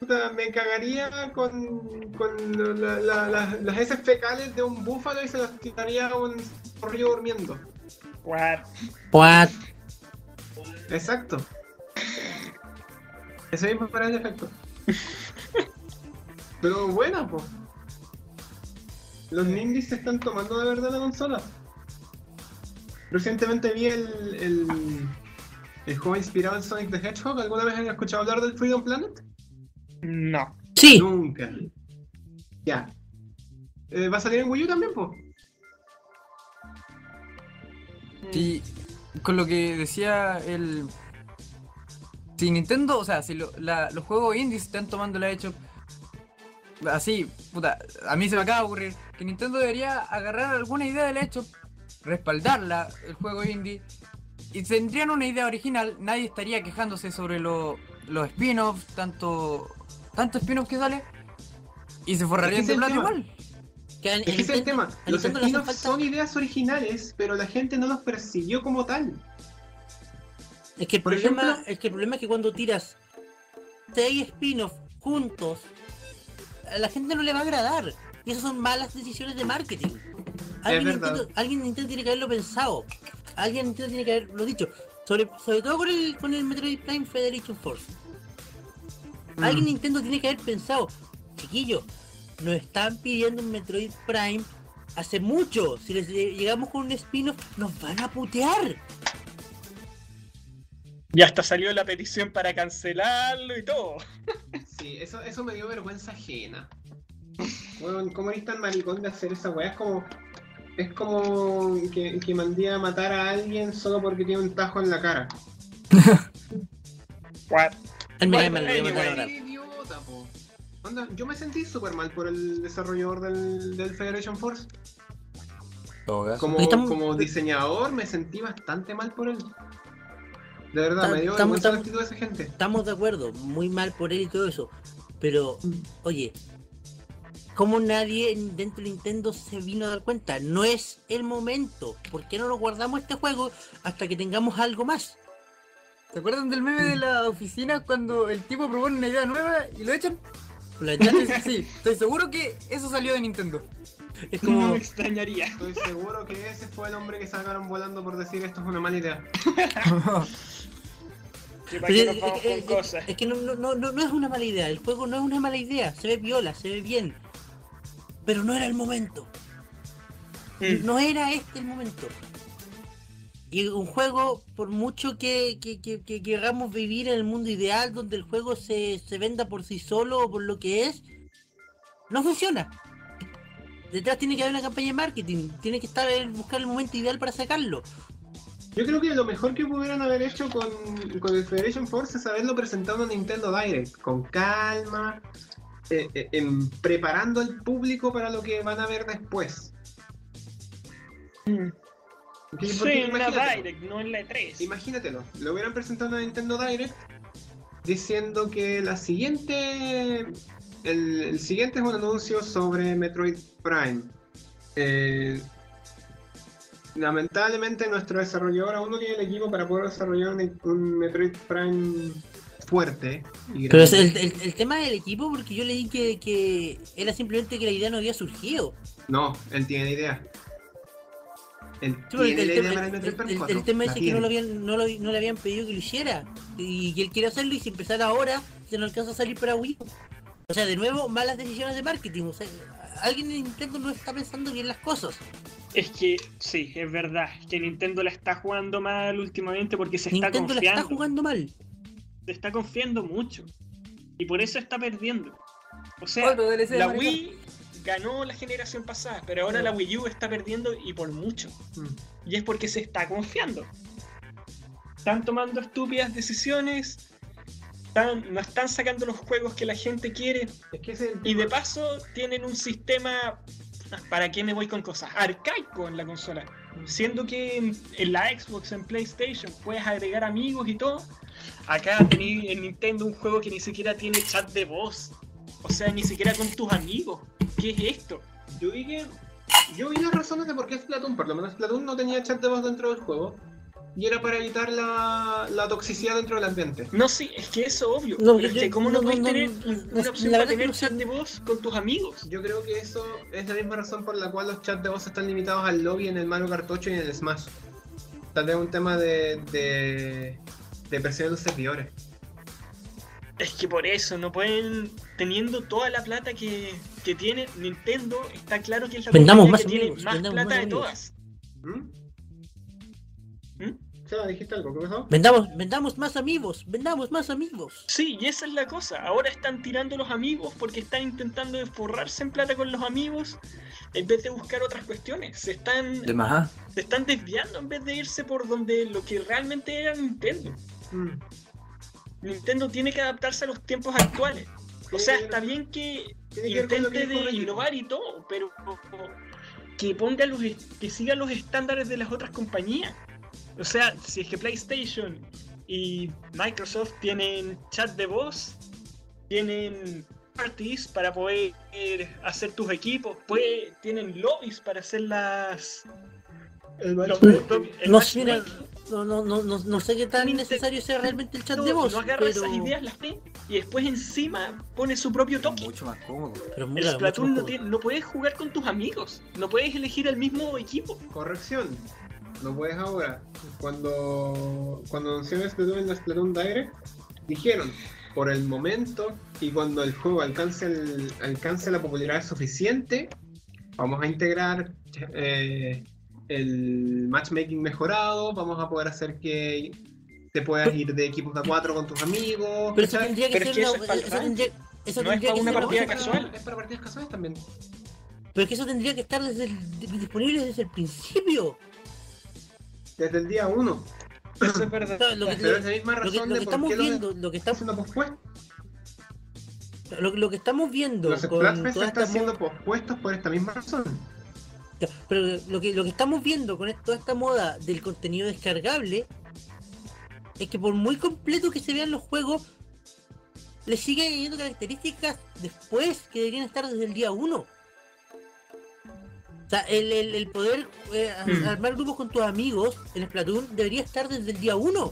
Puta, me cagaría con, con la- la- la- las heces fecales de un búfalo y se las tiraría a un zorrillo durmiendo. What? What? Exacto. Ese mismo para el efecto. Pero buena, po. Los ninjas se están tomando de verdad la consola. Recientemente vi el, el, el juego inspirado en Sonic the Hedgehog. ¿Alguna vez han escuchado hablar del Freedom Planet? No. Sí, Nunca. Ya. Eh, ¿Va a salir en Wii U también, po? Y con lo que decía el. Si Nintendo, o sea, si lo- la- los juegos indies están tomando la hecho. Así, puta, a mí se me acaba de ocurrir que Nintendo debería agarrar alguna idea del hecho, respaldarla, el juego indie, y tendrían una idea original, nadie estaría quejándose sobre lo- los spin-offs, tanto, tanto spin-off que sale, y se forrarían de plata igual. que ese es el tema. Los spin-offs son ideas originales, pero la gente no los persiguió como tal. Es que el Por problema, ejemplo- es que el problema es que cuando tiras seis spin-offs juntos, a la gente no le va a agradar. Y esas son malas decisiones de marketing. Alguien. Nintendo, alguien Nintendo tiene que haberlo pensado. Alguien Nintendo tiene que haberlo dicho. Sobre, sobre todo con el, con el Metroid Prime Federation Force. Mm. Alguien Nintendo tiene que haber pensado, chiquillos, nos están pidiendo un Metroid Prime hace mucho. Si les llegamos con un spin-off, nos van a putear. Y hasta salió la petición para cancelarlo y todo. Sí, eso, eso me dio vergüenza ajena. Bueno, ¿cómo eres tan maricón de hacer esa weá? Es como. Es como que, que mandé a matar a alguien solo porque tiene un tajo en la cara. What? Mega Man idiota, po. Yo me sentí súper mal por el desarrollador del, del Federation Force. Como, Estamos- como diseñador me sentí bastante mal por él. De verdad, me dio estamos- la estamos- actitud de esa gente. Estamos de acuerdo, muy mal por él y todo eso. Pero, oye, ¿cómo nadie dentro de Nintendo se vino a dar cuenta? No es el momento. ¿Por qué no nos guardamos este juego hasta que tengamos algo más? ¿Se acuerdan del meme de la oficina cuando el tipo propone una idea nueva y lo echan? La es, Sí, estoy seguro que eso salió de Nintendo. es No me extrañaría. Estoy seguro que ese fue el hombre que sacaron volando por decir esto es una mala idea. Es, que no, no, no, no no es una mala idea. El juego no es una mala idea. Se ve viola, se ve bien. Pero no era el momento. Mm. No era este el momento. Y un juego, por mucho que, que, que, que queramos vivir en el mundo ideal, donde el juego se, se venda por sí solo o por lo que es, no funciona. Detrás tiene que haber una campaña de marketing, tiene que estar el, buscar el momento ideal para sacarlo. Yo creo que lo mejor que pudieron haber hecho con, con el Federation Force es haberlo presentado en Nintendo Direct, con calma, eh, eh, em, preparando al público para lo que van a ver después. Porque- Sí, porque en la. Direct, no en la E3. Imagínatelo, lo hubieran presentado en Nintendo Direct diciendo que la siguiente. El, el siguiente es un anuncio sobre Metroid Prime. Eh, lamentablemente nuestro desarrollador aún no tiene el equipo para poder desarrollar un, un Metroid Prime fuerte. y Pero es grande. el, el- el tema del equipo, porque yo leí que, que era simplemente que la idea no había surgido. No, él tiene la idea. Sí, tiene el, tema, idea para el el- Metroid el- Prime el 4. tema la es que no, lo habían, no, lo- no le habían pedido que lo hiciera. Y que él quiere hacerlo y si empezara ahora, se no alcanza a salir para Wii. O sea, de nuevo, malas decisiones de marketing. O sea, alguien en Nintendo no está pensando bien las cosas. Es que sí, es verdad. Que Nintendo la está jugando mal últimamente porque se está Nintendo la confiando. está jugando mal. Se está confiando mucho. Y por eso está perdiendo. O sea, la Wii ganó la generación pasada, pero ahora la Wii U está perdiendo y por mucho. Mm. Y es porque se está confiando. Están tomando estúpidas decisiones. Están, no están sacando los juegos que la gente quiere. Es que ese es el Y de paso tienen un sistema. ¿Para qué me voy con cosas? Arcaico en la consola. Siendo que en, en la Xbox, en PlayStation, puedes agregar amigos y todo. Acá tenéis en Nintendo un juego que ni siquiera tiene chat de voz. O sea, ni siquiera con tus amigos. ¿Qué es esto? Yo vi que. Yo vi las razones de por qué Splatoon, por lo menos Splatoon no tenía chat de voz dentro del juego. y era para evitar la, la toxicidad dentro del ambiente. No, sí, es que eso es obvio. No, es que ¿cómo no, no, puedes no, tener una opción para tener chat de voz con tus amigos? Yo creo que eso es la misma razón por la cual los chats de voz están limitados al lobby en el Mario 8 y en el Smash. Tal vez un tema de, de, de presión en los servidores. Es que por eso, no pueden, teniendo toda la plata que, que tiene Nintendo, está claro que es la Vendamos más que tiene más vendamos plata más de todas. ¿Mm? ¿Mm? Dijiste algo, ¿qué pasó? Vendamos, vendamos más amigos, vendamos más amigos. Sí, y esa es la cosa. Ahora están tirando los amigos porque están intentando forrarse en plata con los amigos en vez de buscar otras cuestiones. Se están, De más. se están desviando en vez de irse por donde lo que realmente era Nintendo. Mm. Nintendo tiene que adaptarse a los tiempos actuales. O sea, está bien que intente de innovar y todo, pero que ponga los que siga los estándares de las otras compañías. O sea, si es que PlayStation y Microsoft tienen chat de voz, tienen parties para poder hacer tus equipos, puede- tienen lobbies para hacer las El los- match- el No, mira. No, no, no, no, no sé qué tan necesario sea realmente el chat de voz, no agarra pero, esas ideas, las ve y después encima pone su propio toque. Mucho más cómodo. pero El Splatoon no, tiene- no puedes jugar con tus amigos, no puedes elegir el mismo equipo. Corrección. No puedes ahora. Cuando, cuando anunciaron Splatoon en la Splatoon Direct, dijeron, por el momento y cuando el juego alcance, el, alcance la popularidad suficiente, vamos a integrar eh, el matchmaking mejorado, vamos a poder hacer que te puedas ir de equipos de a cuatro con tus amigos. Pero eso tendría que ser eso para tendría, es que una partida casual. Es para partidas casuales también. Pero es que eso tendría que estar desde el- disponible desde el principio. Desde el día 1. Eso es verdad. Lo que, Pero es la misma lo que- razón lo de que por estamos qué viendo, lo que está estamos, siendo pospuesto. lo, lo que estamos viendo Los con Splatfest toda están esta siendo pospuestos por esta misma razón. Pero lo que lo que estamos viendo con toda esta moda del contenido descargable es que por muy completo que se vean los juegos le siguen añadiendo características después que deberían estar desde el día 1. O sea, el, el- el poder eh, Hmm. armar grupos con tus amigos en Splatoon debería estar desde el día 1.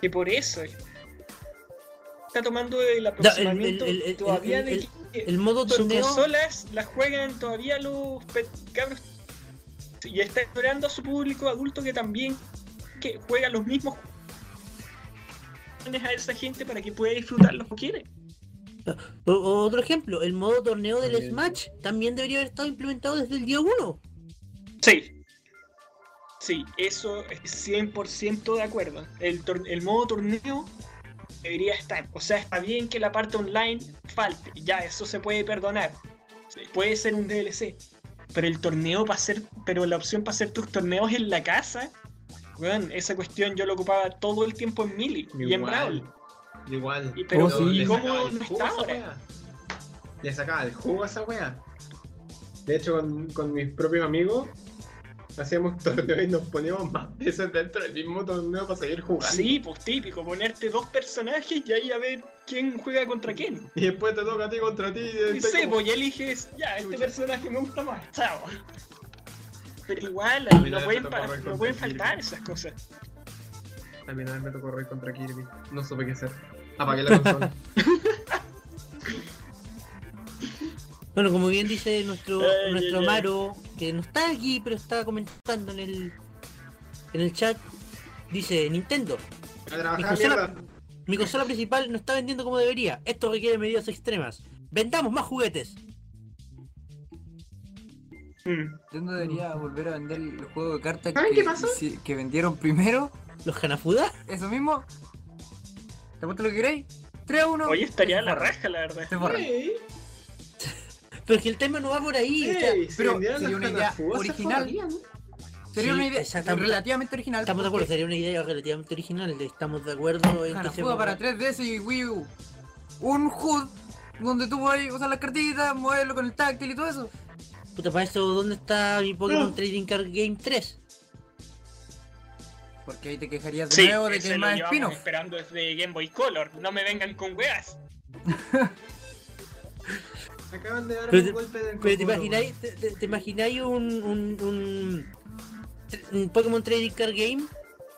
Que por eso está tomando el aproximamiento el- todavía de el- que modo sus torneo. consolas las juegan todavía los cabros y está esperando a su público adulto que también que juega los mismos a esa gente para que pueda disfrutarlos como quiere. O- o otro ejemplo, el modo torneo del También. Smash también debería haber estado implementado desde el día 1. Sí. Sí, eso es 100% de acuerdo. El modo torneo debería estar. O sea, está bien que la parte online falte. Ya, eso se puede perdonar. Puede ser un DLC. Pero el torneo para hacer. Pero la opción para hacer tus torneos en la casa. Weón, esa cuestión yo lo ocupaba todo el tiempo en Mili y en Brawl. Igual. Y pero- Oh, sí. ¿cómo no está ahora? Le sacaba el jugo a esa wea. De hecho, con, con mis propios amigos, hacíamos torneos y nos poníamos más veces dentro del mismo torneo para seguir jugando. Sí, pues típico, ponerte dos personajes y ahí a ver quién juega contra quién. Y después te toca a ti contra ti. Y Y estás sé, como- pues y eliges, ya, este Chucha. personaje me gusta más, chao. Pero igual, no vez pueden, no pueden Kirby. faltar esas cosas. A mí una vez me tocó correr contra Kirby. No supe qué hacer. Apagué la consola. Bueno, como bien dice nuestro, Ay, nuestro ay, ay. Maro, que no está aquí, pero está comentando en el, en el chat, dice Nintendo, mi consola, mierda. mi consola principal no está vendiendo como debería. Esto requiere medidas extremas. Vendamos más juguetes. Mm. Nintendo debería volver a vender el juego de cartas ¿Saben que, qué pasó? si- que vendieron primero. ¿Los Hanafuda? Eso mismo. ¿Te apuesto lo que queréis? 3 a 1. Oye, estaría a la raja, la verdad. Pero es que el tema no va por ahí. o sea, ey, si pero sería una idea original. Sería Sí, una idea exactamente. relativamente original. estamos de acuerdo, sería una idea relativamente original. Estamos de acuerdo en que se Hanafuda para 3DS y Wii U. Un HUD donde tú puedes usar las cartitas, moverlo con el táctil y todo eso. Puta, para eso, ¿dónde está mi Pokémon No. Trading Card Game 3? Porque ahí te quejarías de Sí, nuevo de que es lo más llevamos spin esperando desde Game Boy Color. No me vengan con weas. Acaban de dar Pero un te- golpe del Pero te imagináis, te, te- te imagináis un, un, un- un Pokémon Trading Card Game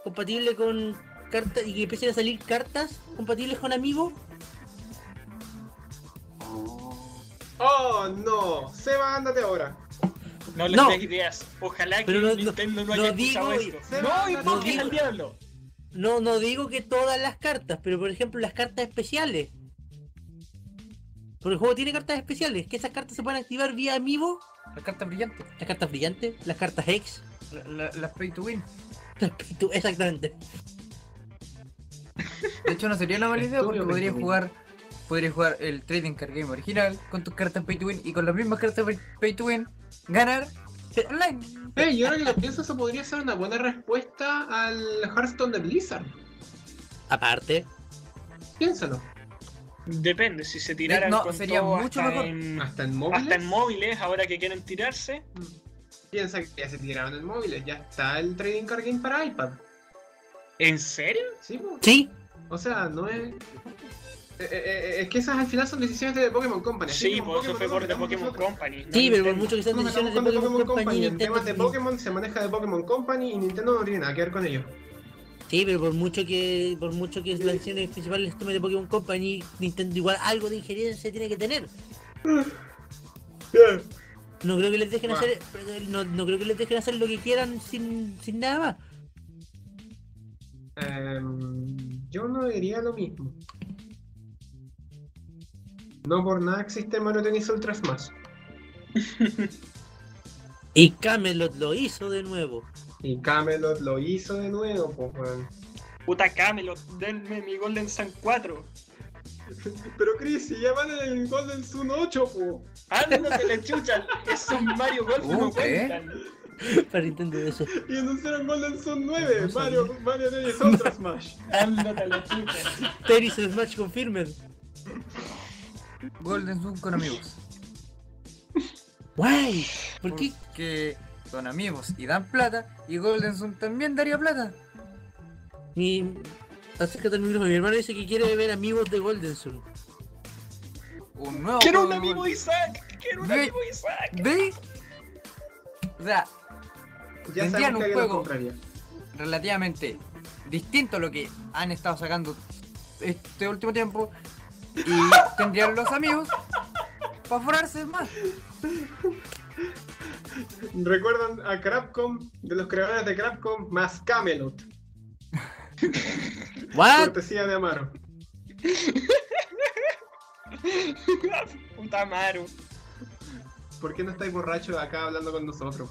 compatible con cartas y que empiecen a salir cartas compatibles con amigos. Oh, no. Seba, ándate ahora. No les No. des ideas. Ojalá que Pero no- no- Nintendo no, no haya digo- esto. Seba, No no digo- al diablo. No, no digo que todas las cartas, pero por ejemplo las cartas especiales. Porque el juego tiene cartas especiales, que esas cartas se pueden activar vía amiibo, Las cartas brillantes. las cartas brillantes, las cartas X, la- la- Las pay to win. exactamente. De hecho, no sería una mala idea porque podrías pay to jugar. Podrías jugar el Trading Card Game original con tus cartas pay to win y con las mismas cartas pay- pay to win ganar online. Hey, yo ahora que lo pienso, eso podría ser una buena respuesta al Hearthstone de Blizzard. Aparte, Piénsalo. Depende, si se tiraran No, con sería todo mucho hasta mejor. En, Hasta en móviles. hasta en móviles, ahora que quieren tirarse. Piensa que ya se tiraron en móviles. Ya está el Trading Card Game para iPad. ¿En serio? Sí, O sea, no es. Eh, eh, eh, es que esas al final son decisiones de Pokémon Company. Sí, por eso fue por de Pokémon. Company. no sí, pero por mucho que sean decisiones de Pokémon Company. En temas de Pokémon se maneja de Pokémon Company y Nintendo no tiene nada que ver con ello. Sí, pero por mucho que por mucho que las acciones principales tome de Pokémon Company, Nintendo igual algo de injerencia tiene que tener. No creo que les dejen Bueno. hacer no, no creo que les dejen hacer lo que quieran sin, sin nada más. Em, yo no diría lo mismo. No por nada existe Mario Tennis Ultra Smash. Y Camelot lo hizo de nuevo. Y Camelot lo hizo de nuevo, pues, weón. Puta Camelot, denme mi Golden Sun 4. Pero Chris, si ya van en el Golden Sun 8, po. Ándate la chucha, esos Mario Golf no Uh, ¿qué? cuentan. Para Nintendo eso. Y anunciaron Golden Sun 9, No sabía. Mario, Mario Tennis Ultra Smash. Ándate la chucha. Tennis Smash Confirmed. Golden Sun con amigos. Guay. ¿Por qué? Porque son amigos y dan plata. Y Golden Sun también daría plata. Mi. Acércate al micrófono. Mi hermano dice que quiere ver amigos de Golden Sun. Un nuevo Quiero un amigo Golden- Isaac. Quiero un Ve- amigo Isaac. ¿Ve? O sea, Ya Vendían un juego. relativamente distinto a lo que han estado sacando este último tiempo. Y tendrían los amigos para forrarse más. Recuerdan a Crapcom, de los creadores de Crapcom, más Camelot. ¿What? Cortesía de Amaro. Puta Maru. ¿Por qué no estáis borrachos acá hablando con nosotros,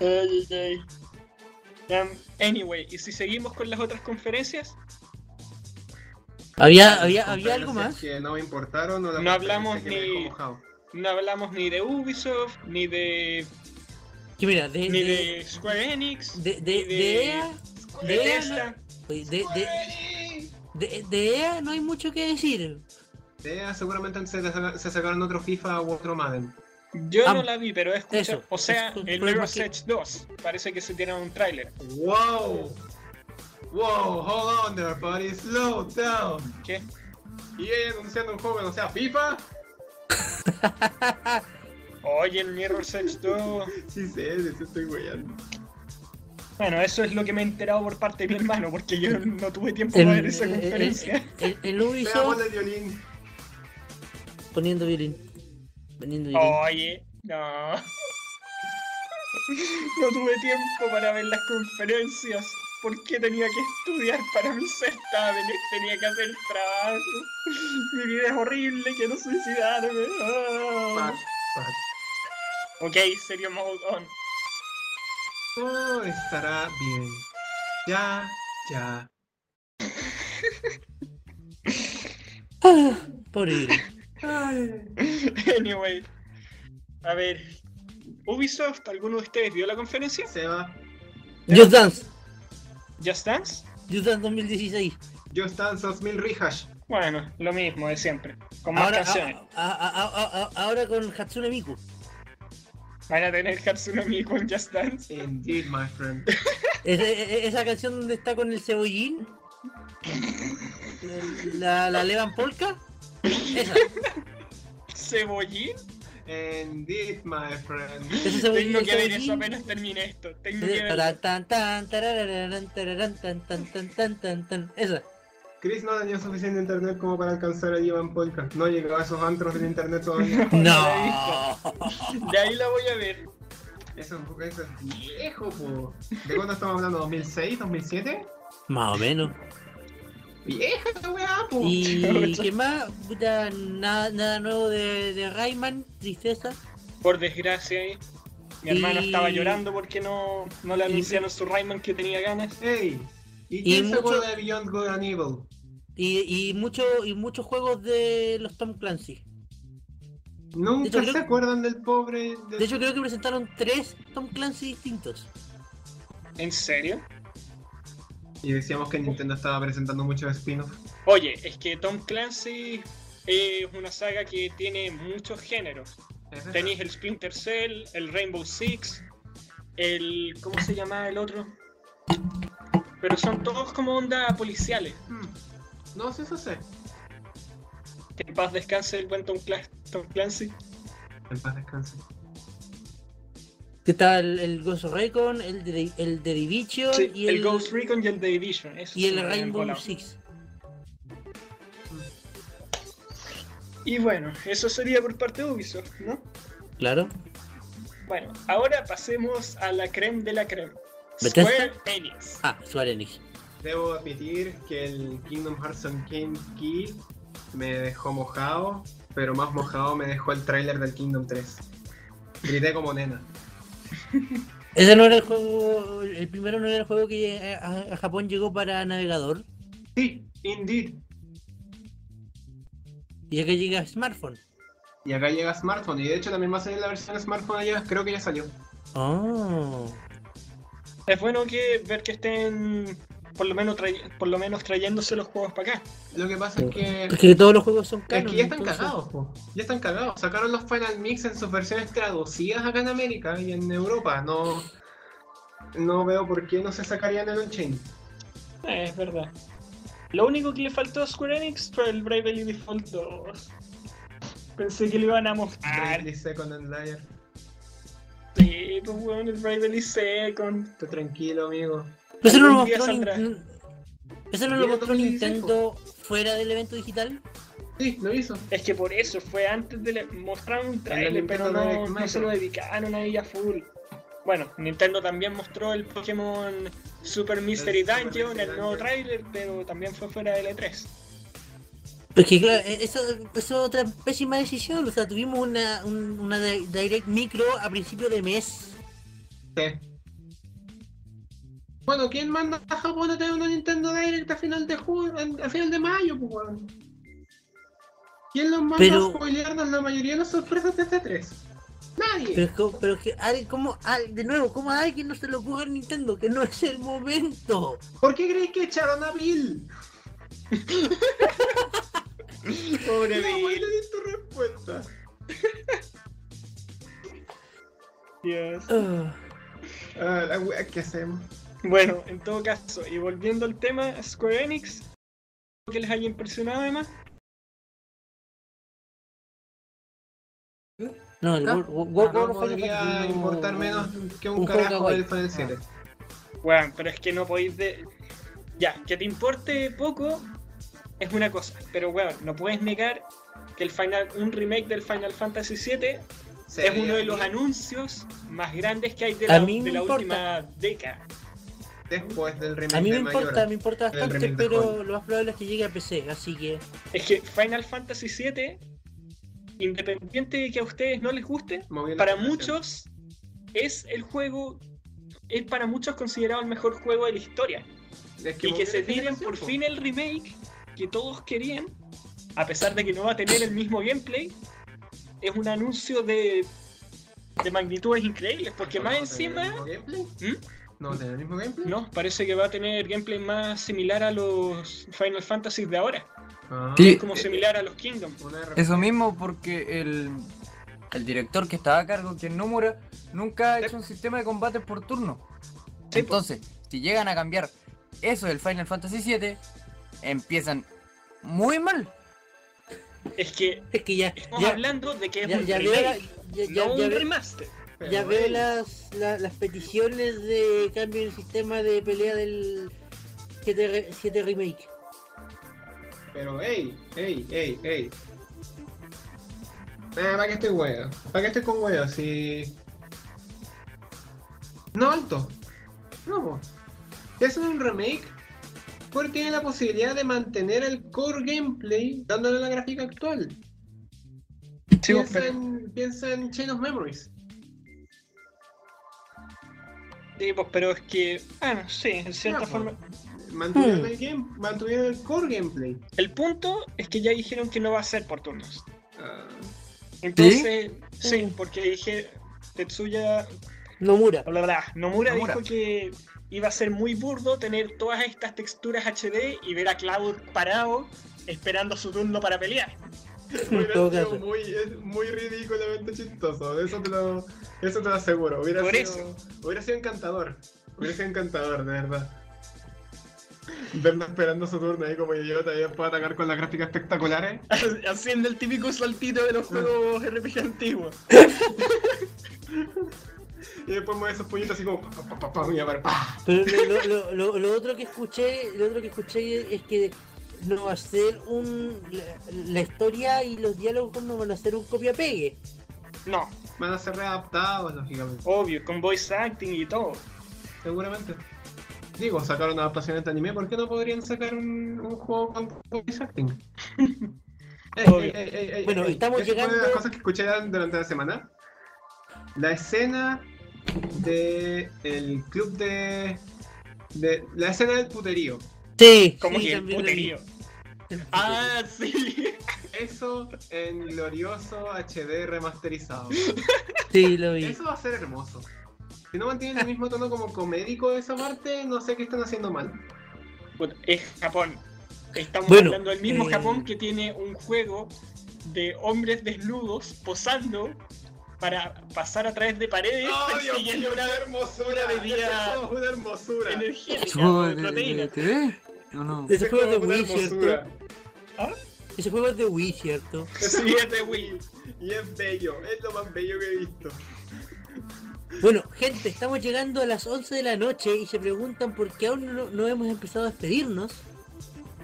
ay, ay. Um, anyway, ¿y si seguimos con las otras conferencias? ¿Había, había, había algo más? Que no me importaron o la No hablamos ni-. No hablamos ni de Ubisoft, ni de, Que mira, de, ni de, de Square Enix, de, de, ni de EA. de de EA Tesla. oye, De, de, de, de EA no hay mucho que decir. Eh, seguramente se, se sacaron otro FIFA u otro Madden. Yo Ah, no la vi, pero he escuchado. eso, o sea, eso, el Mirror's Edge 2. Parece que se tiene un tráiler. ¡Wow! ¡Wow! Hold on there, buddy. Slow down. ¿Qué? Y ella anunciando un juego que no sea FIFA. Oye, el Mirror's Edge 2. Sí sé, de eso estoy weyando. Bueno, eso es lo que me he enterado por parte de mi hermano, porque yo no tuve tiempo El, para ver esa el, el, conferencia. el- el Veamos Ubisoft el violín. poniendo violín. Poniendo violín. Oye, no. No tuve tiempo para ver las conferencias. ¿Por qué tenía que estudiar para mis certámenes? Tenía que hacer trabajo. Mi vida es horrible, quiero suicidarme. Ah. Pat, pat. Ok, serio mode on. Todo estará bien. Ya, ya. Ah, pobre violín. Anyway. A ver. Ubisoft, ¿alguno de ustedes vio la conferencia? Seba. Just Dance. ¿Just Dance? Just Dance 2016. Just Dance 2000 Rehash. Bueno, lo mismo de siempre. Con más Ahora, canciones. a- a- a- a- a- ahora con Hatsune Miku. Van a tener Hatsune Miku en Just Dance. Indeed, my friend. Esa, esa canción donde está con el cebollín. La, la Levan Polka. Esa. ¿Cebollín? Indeed, my friend. Tengo que ver eso apenas termine esto. Tengo que ver. tan, tan, tan, tarararán, tararán, tan, tan, tan, tan, tan, tan. Esa. Chris no tenía suficiente internet como para alcanzar a Ivan Polka. No llegaba a esos antros del internet todavía. No. De ahí la voy a ver. Eso, es- eso es viejo, po. ¿De cuándo estamos hablando? ¿2006? ¿2007? Más o menos. Vieja esa weá, po. ¿Y qué más? Puta, nada, nada nuevo de, de Rayman, tristeza. Por desgracia, ahí. Mi hermano Y- estaba llorando porque no, no le y- anunciaron su Rayman que tenía ganas. Ey, ¿y Y mucho- de Beyond Good and Evil? Y, y, mucho, y muchos juegos de los Tom Clancy. Nunca De hecho, se creo- acuerdan del pobre. del- De hecho, creo que presentaron tres Tom Clancy distintos. ¿En serio? Y decíamos que Nintendo estaba presentando muchos spin-off. Oye, es que Tom Clancy es una saga que tiene muchos géneros. Tenéis el Splinter Cell, el Rainbow Six, el. ¿Cómo se llama el otro? Pero son todos como onda policiales. Hmm. No sé, eso sé. Que en paz descanse el buen Tom Clancy. En paz descanse. Que está el, el Ghost Recon, el de, el de Division Sí, y el, el, Ghost Recon y el The Division. y el Rainbow. Six. Y bueno, eso sería por parte de Ubisoft, ¿no? Claro. Bueno, ahora pasemos a la creme de la creme. Square Enix. Ah, Square Enix. Debo admitir que el Kingdom Hearts Unchained Key me dejó mojado, pero más mojado me dejó el tráiler del Kingdom 3. Grité como nena. Ese no era el juego, el primero no era el juego que eh, a, a Japón llegó para navegador. Sí, indeed. Y acá llega smartphone. Y acá llega smartphone, y de hecho también va a salir la versión smartphone allá, creo que ya salió. Oh. Es bueno que ver que estén por lo menos tray- por lo menos trayéndose los juegos para acá. Lo que pasa es que. Es que todos los juegos son Es canon. que ya están entonces- cagados, po. Ya están cagados. Sacaron los Final Mix en sus versiones traducidas acá en América y en Europa. No. No veo por qué no se sacarían el Unchained. Eh, es verdad. Lo único que le faltó a Square Enix fue el Bravely Default 2. Pensé que lo iban a mostrar. Bravely Second and Liar. Sí, pues weón, el Bravely Second. Tú tranquilo, amigo. Pero eso no lo mostró saldrá. Nin- ¿Eso no lo Viene mostró 2016, Nintendo fuera del evento digital? Sí, lo hizo. Es que por eso fue antes de la- mostrar un trailer, pero no, no se lo dedicaron a full. Bueno, Nintendo también mostró el Pokémon Super Mystery Dungeon, Mystery el nuevo trailer, pero también fue fuera del E3. Pues que claro, e- eso, eso es otra pésima decisión. O sea, tuvimos una, un- una di- Direct Micro a principio de mes. Sí. Bueno, ¿quién manda a Japón a tener una Nintendo Direct a final de julio, a final de mayo, pues weón? ¿Quién los manda Pero- a spoilearnos la mayoría de las sorpresas de este 3? Nadie. Pero, pero que, ¿cómo, de nuevo, ¿cómo a alguien no se le ocurre a Nintendo? Que no es el momento. ¿Por qué creéis que echaron a Bill? Pobre No, Bill. tu respuesta. Dios. Ah, la wea que hacemos. Bueno, en todo caso, y volviendo al tema, Square Enix, ¿algo que les haya impresionado además? no, el World- World- World No podría importar menos que un, carajo del Final 7. Bueno, pero es que no podéis de... Ya, que te importe poco es una cosa, pero bueno, no puedes negar que el final, un remake del Final Fantasy VII es uno de los anuncios más grandes que hay de la, de última década. Después del remake A mí me de importa, me importa bastante, pero lo más probable es que llegue a PC, así que... Es que Final Fantasy VII, independiente de que a ustedes no les guste, para muchos es el juego, es para muchos considerado el mejor juego de la historia. Es y que se tiren por po. fin el remake que todos querían, a pesar de que no va a tener el mismo gameplay, es un anuncio de, de magnitudes increíbles, porque ¿No más encima, el mismo gameplay? ¿Mm? ¿No va a tener el mismo gameplay? no, parece que va a tener gameplay más similar a los Final Fantasy de ahora, Ah, Sí. como similar a los Kingdom. Eso mismo porque el, el director que estaba a cargo, que es Nomura, nunca ha hecho un sistema de combate por turno. Sí, Entonces, si llegan a cambiar eso del Final Fantasy VII, empiezan muy mal. Es que Es que ya, estamos ya, hablando de que es ya, un ya remake, ya, ya- no ya un remaster. Pero, ya veo las, la- las peticiones de cambio en el sistema de pelea del 7, re- 7 Remake. Pero, ey, ey, ey, ey. Eh, ¿Para qué estoy huevo? ¿Para qué estoy con huevo? Si. No alto. No. Si hacen un remake, porque tiene la posibilidad de mantener el core gameplay dándole la gráfica actual. Sí, piensa, pero- en, piensa en Chain of Memories. Sí, pues, pero es que, bueno, sí, en cierta Ya, forma. Mantuvieron, Hmm. el game, mantuvieron el core gameplay. El punto es que ya dijeron que no va a ser por turnos. Ah, Entonces, sí, Sí. porque dije, Tetsuya, Nomura. bla, bla, bla, Nomura, Nomura. dijo que iba a ser muy burdo tener todas estas texturas HD y ver a Cloud parado esperando su turno para pelear. Hubiera sido caso. muy, es muy ridículamente chistoso, eso te lo, eso te lo aseguro. Hubiera Por sido, eso. Hubiera sido encantador. Hubiera sido encantador, de verdad. Verlo esperando su turno ahí como yo también puedo atacar con las gráficas espectaculares. Haciendo el típico saltito de los juegos RPG antiguos. Y después mueve esos puñitos así como pa, pa, pa, pa, y a ver, pa. Pero lo, lo- lo- lo otro que escuché, lo otro que escuché es que no va a ser un la, la historia y los diálogos no van a ser un copia pegue. No, Van a ser readaptados, lógicamente. obvio, con voice acting y todo. Seguramente. Digo, sacaron adaptaciones de anime, ¿por qué no podrían sacar un, un juego con voice acting? Ey, ey, ey, ey, Bueno, ey, estamos fue una de llegando- las cosas que escuché durante la semana. La escena de el club de, de la escena del puterío. Sí, Como sí, que el lo puterío. Ah, sí. Eso en glorioso HD remasterizado. Sí, lo vi. Eso va a ser hermoso. Si no mantienen el mismo tono como comédico de esa parte, no sé qué están haciendo mal. Puta, es Japón. Estamos Bueno, hablando del mismo eh, Japón que tiene un juego de hombres desnudos posando para pasar a través de paredes persiguiendo una hermosura! una bebida Eso es una hermosura! energética ¿Juego o de, de de, proteína. De TV? ¿O no? Ese juego es de Wii, ¿cierto? hermosura. Ese juego es de Wii, ¿cierto? Sí, es de Wii. Y es bello, es lo más bello que he visto. Bueno, gente, estamos llegando a las 11 de la noche y se preguntan por qué aún no, no hemos empezado a despedirnos.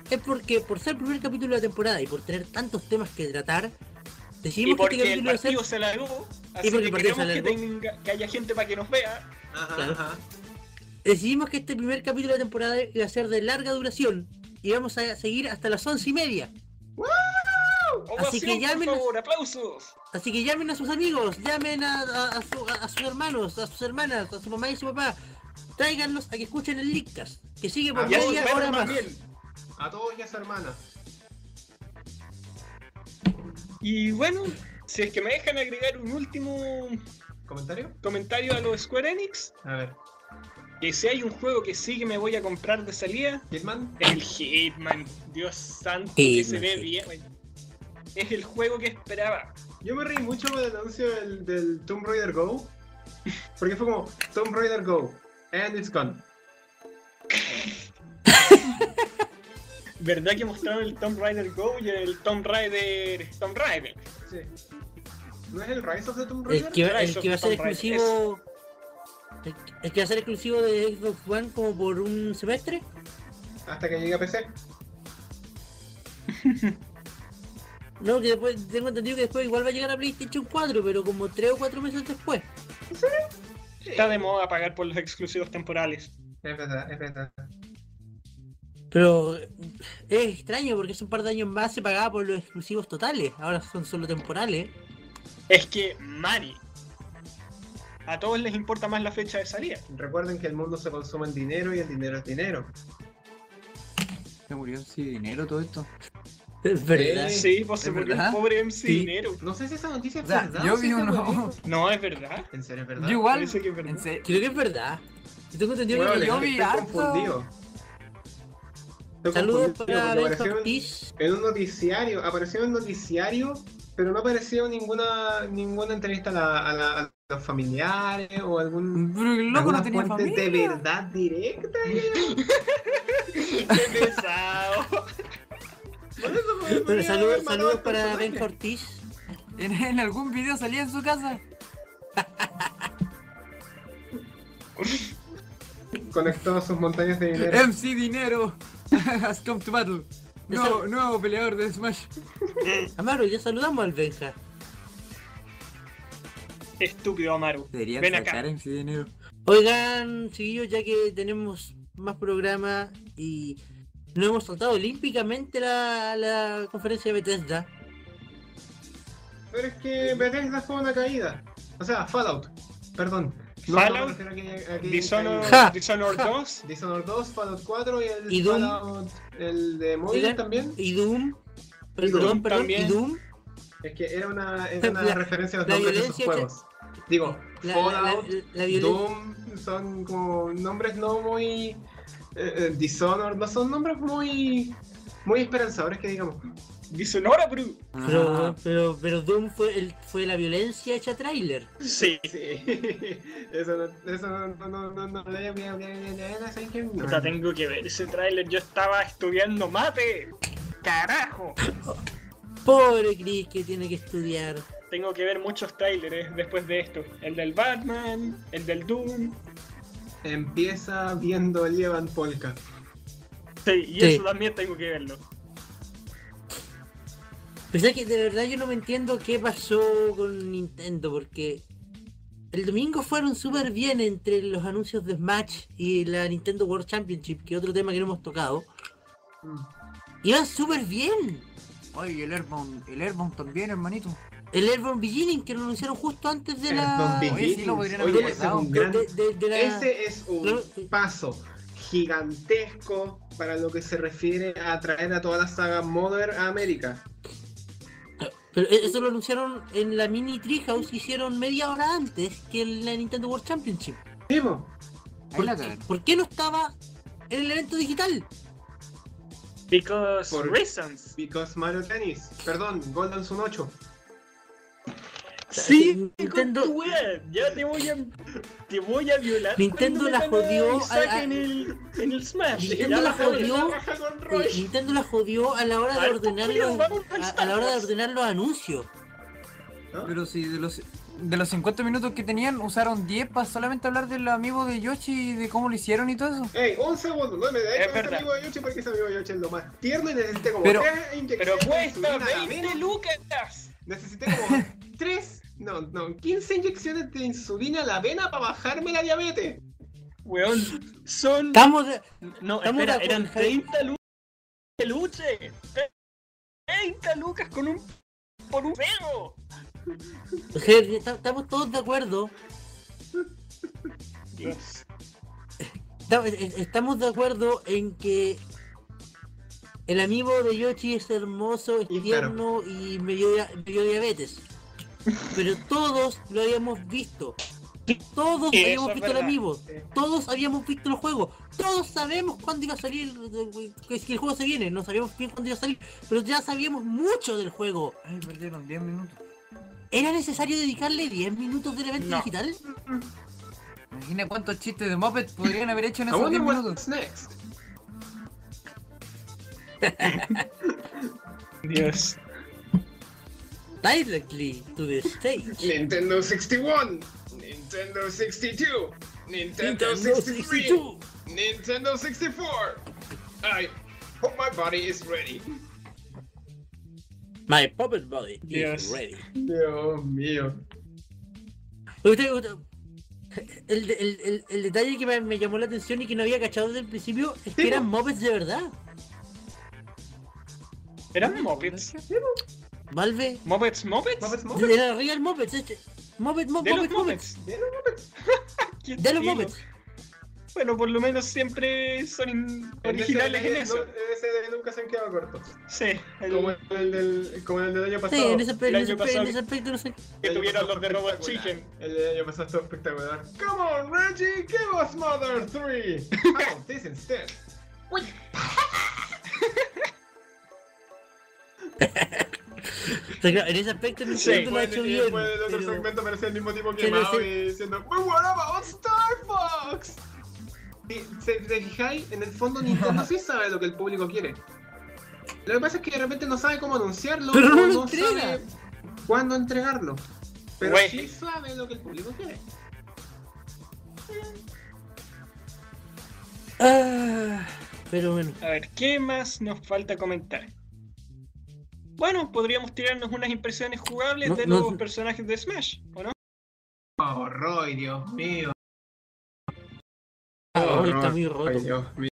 Es porque por ser el primer capítulo de la temporada y por tener tantos temas que tratar, Y decidimos que este el capítulo ser... partido se alargó, así porque que el queremos se que, tenga, que haya gente para que nos vea. Ajá, Claro. ajá. Decidimos que este primer capítulo de la temporada iba a ser de larga duración y vamos a seguir hasta las 11 y media. Así que llamen- por favor, aplausos. Así que llamen a sus amigos, llamen a, a- a su- a- a sus hermanos, a sus hermanas, a su mamá y su papá. Tráiganlos a que escuchen el Leakcast, que sigue por media todos, hora más. A todos y a su hermana. Y bueno, si es que me dejan agregar un último ¿Comentario? comentario a los Square Enix, A ver. Que si hay un juego que sí que me voy a comprar de salida, ¿Hitman? el Hitman. Dios santo, que se ve bien. Es el juego que esperaba. Yo me reí mucho con el anuncio del, del Tomb Raider Go. Porque fue como Tomb Raider Go. And it's gone. ¿Verdad que mostraron el Tomb Raider Go y el Tomb Raider. Tomb Raider? Sí. ¿No es el Rise of the Tomb El Raider? que, el of que va a ser Tomb Raider, exclusivo. El que va a ser exclusivo de Xbox One como por un semestre. Hasta que llegue a PC. No, que después tengo entendido que después igual va a llegar a PlayStation 4, pero como 3 o 4 meses después. Está de moda pagar por los exclusivos temporales. Es verdad, es verdad. Pero es extraño porque hace un par de años más se pagaba por los exclusivos totales, ahora son solo temporales. Es que Mari. A todos les importa más la fecha de salida. Recuerden que el mundo se consume en dinero y el dinero es dinero. ¿Se murió sin dinero todo esto? Es verdad. Sí, pues se ¿Es murió el verdad? pobre MC Sí. Dinero. No sé si esa noticia es O sea, verdad. yo si vi se uno. No, es verdad. En serio, es verdad. Yo igual. Que es verdad. En serio. Creo que es verdad. Yo tengo entendido Bueno, que yo estoy vi harto. confundido. Saludos para apareció en- en un noticiario, apareció en un noticiario, pero no apareció ninguna ninguna entrevista a, la- a la- a los familiares o algún Pero el loco no tenía fuente familia. de verdad directa. Qué pesado. podría saludos, para. Ben Ortiz. En, en algún video salía en su casa. Conectó sus montañas de dinero. MC Dinero has come to battle. Nuevo, nuevo peleador de Smash. Amaro, ya saludamos al Benja. Estúpido Amaru. Deberían Ven sacar acá. Dinero. Oigan, chiquillos, ya que tenemos más programas y no hemos saltado olímpicamente la, la conferencia de Bethesda. Pero es que Bethesda fue una caída. O sea, Fallout. Perdón. Fallout, que- que- Dishonored, Ja. Dishonored Ja. 2. Dishonored 2, Fallout 4 y el ¿Y Doom? Fallout, el de móvil también. Y Doom. Y Doom Perdón, perdón, también. y Doom. Es que era una, era una La- referencia a los nombres de sus violencia juegos. Digo, La, Fallout, la-. Doom son como nombres no muy. eh, eh, Dishonored, no son nombres muy. muy esperanzadores que digamos. Dishonored, bro. Pero, pero, pero Doom fue, el, fue la violencia hecha trailer. Sí, sí. Eso no, eso no, no, no, no, tengo que ver ese trailer. Yo estaba estudiando mate. Carajo. Pobre Chris que tiene que estudiar. Tengo que ver muchos trailers después de esto. El del Batman, el del Doom. Empieza viendo el Evan Polka. Sí, y sí. eso también tengo que verlo. Pero es que de verdad yo no me entiendo qué pasó con Nintendo, porque el domingo fueron súper bien entre los anuncios de Smash y la Nintendo World Championship, que es otro tema que no hemos tocado. Mm. Iban súper bien. Oye, el Airbound, el Airbound también, hermanito. El Airborne Beginning, que lo anunciaron justo antes de la... Beginning. Oye, sí, lo podrían haber Oye, ese es un de- gran- de- de- de la- Ese es un Claro. paso gigantesco para lo que se refiere a traer a toda la saga Mother a América. Pero e- eso lo anunciaron en la mini Treehouse que hicieron media hora antes que en la Nintendo World Championship. Primo, Ahí la ¿Por, cagaron. por qué no estaba en el evento digital? Because Por- reasons. because Mario Tennis, perdón, Golden Sun 8. Sí, Nintendo- con tu wea. Ya te voy a. Te voy a violar. Nintendo la jodió a- a- en el, en el Smash. Nintendo la jodí. jodió. Roy. Nintendo la jodió a la hora de Ay, ordenar los, a, a la hora de ordenar los anuncios. ¿No? Pero si de los, de los 50 minutos que tenían, usaron 10 para solamente hablar del amigo de Yoshi y de cómo lo hicieron y todo eso. Ey, un segundo, no me dejes con este amigo de Yoshi porque ese amigo de Yoshi es lo más tierno y necesité como Pero- tres Pero inyecciones de cuesta insulina a la 20 vena. lucas. Necesité como tres, no, no, 15 inyecciones de insulina a la vena para bajarme la diabetes. Weón, son. Estamos de- No, estamos espera, de eran acuerdo, Javi. 30 lucas de luche. 30 lucas con un. por un esta- estamos todos de acuerdo. Eh, Estamos de acuerdo en que el amigo de Yoshi es hermoso, es Y tierno y me dio, dia- me dio diabetes. Pero todos lo habíamos visto. Todos Sí, habíamos visto el amigo. Sí. Todos habíamos visto el juego. Todos sabemos cuándo iba a salir. eh, Que si el juego se viene. No sabíamos bien cuándo iba a salir. Pero ya sabíamos mucho del juego. Ay, perdieron 10 minutos. ¿Era necesario dedicarle 10 minutos del evento No. digital? Imagina cuántos chistes de Muppet podrían haber hecho en esos 10 wonder minutos. what's next. Dios. Directly to the stage. Nintendo 61, Nintendo 62, Nintendo, Nintendo 63, 62. Nintendo 64. I hope my body is ready. My puppet body Yes. is ready. Dios mío. Usted- usted- el, el- el- el detalle que me, me llamó la atención y que no había cachado desde el principio es que eran mopeds de verdad. ¿Eran Muppets? Valve. ¿Muppets, Muppets? Muppets, De la Real Muppets, este. Muppet, los Muppet, Muppets. De los Muppets. De los. Muppets. Bueno, por lo menos siempre son in- En originales ese- en eso. Ese de nunca se han quedado cortos. Sí, el- Como el del, como el del año Sí, pasado. en ese, en El ese- año pasado- en ese aspecto no sé. que El año tuvieron pasado los de fue Robot espectacular. Chicken. El del año pasado estuvo espectacular. Come on, Reggie, give us Mother 3. I want this instead. Claro, en ese aspecto no Sí, sé lo ha hecho y bien. después del otro pero- segmento el mismo tipo quemado ese- y diciendo But what about Star Fox? Y si te fijáis, en el fondo Nintendo sí sabe lo que el público quiere. Lo que pasa es que de repente no sabe cómo anunciarlo Pero no sabe cuándo entregarlo. Pero sí sabe lo que el público quiere. Ah, pero bueno. A ver, ¿qué más nos falta comentar? Bueno, podríamos tirarnos unas impresiones jugables No, de no- los personajes de Smash, ¿o no? Oh, Roy, Dios mío. Ah, Oh, Roy está muy roto. Dios mío.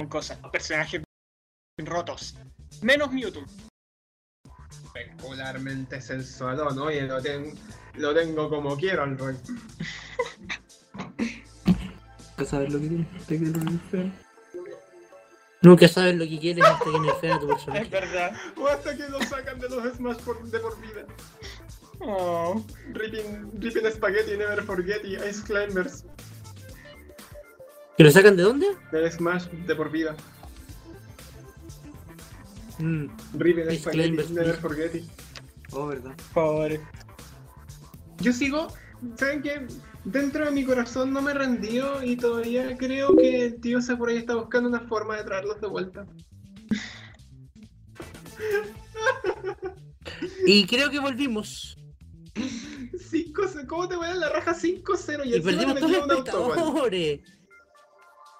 Son cosas, personajes rotos. Menos Mewtwo. Espectacularmente sensualón. Oye, lo, ten- lo tengo como quiero al Roy. ¿Para saber lo que tiene? Te. Nunca sabes lo que quieres hasta que nerfean a tu Es personaje. verdad. O hasta que lo sacan de los Smash por, de por vida. Oh, Ripping, ripping Spaghetti, Never Forget y Ice Climbers ¿Que lo sacan de dónde? del Smash de por vida. Mm, Ripping Ice Spaghetti, Climbers, Never please. Forget. Oh, verdad. pobre. Yo sigo, ¿saben qué? Dentro de mi corazón no me rendió y todavía creo que el tío Sakurai está buscando una forma de traerlos de vuelta. Y creo que volvimos. 5 ¿Cómo te voy a dar la raja 5-0 y, Y perdimos todos los espectadores.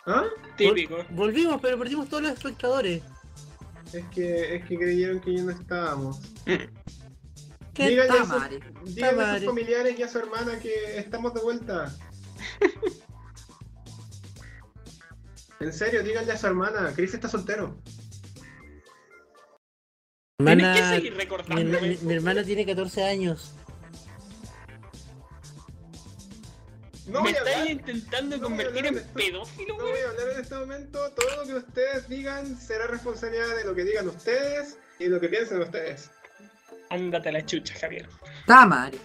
¿Ah? Típico. Volvimos, pero perdimos todos los espectadores. Es que, es que creyeron que ya no estábamos. ¿Qué Díganle a, sus, díganle a sus Tamare. familiares y a su hermana que estamos de vuelta. en serio, díganle a su hermana, Chris está soltero. Mi hermana, que seguir mi, recordándome. mi- mi hermana tiene 14 años. No ¿Me estáis intentando no convertir en de esto. pedófilo, no voy a hablar en este momento. Todo lo que ustedes digan será responsabilidad de lo que digan ustedes y lo que piensen ustedes. Ándate a la chucha, Javier. Tamare.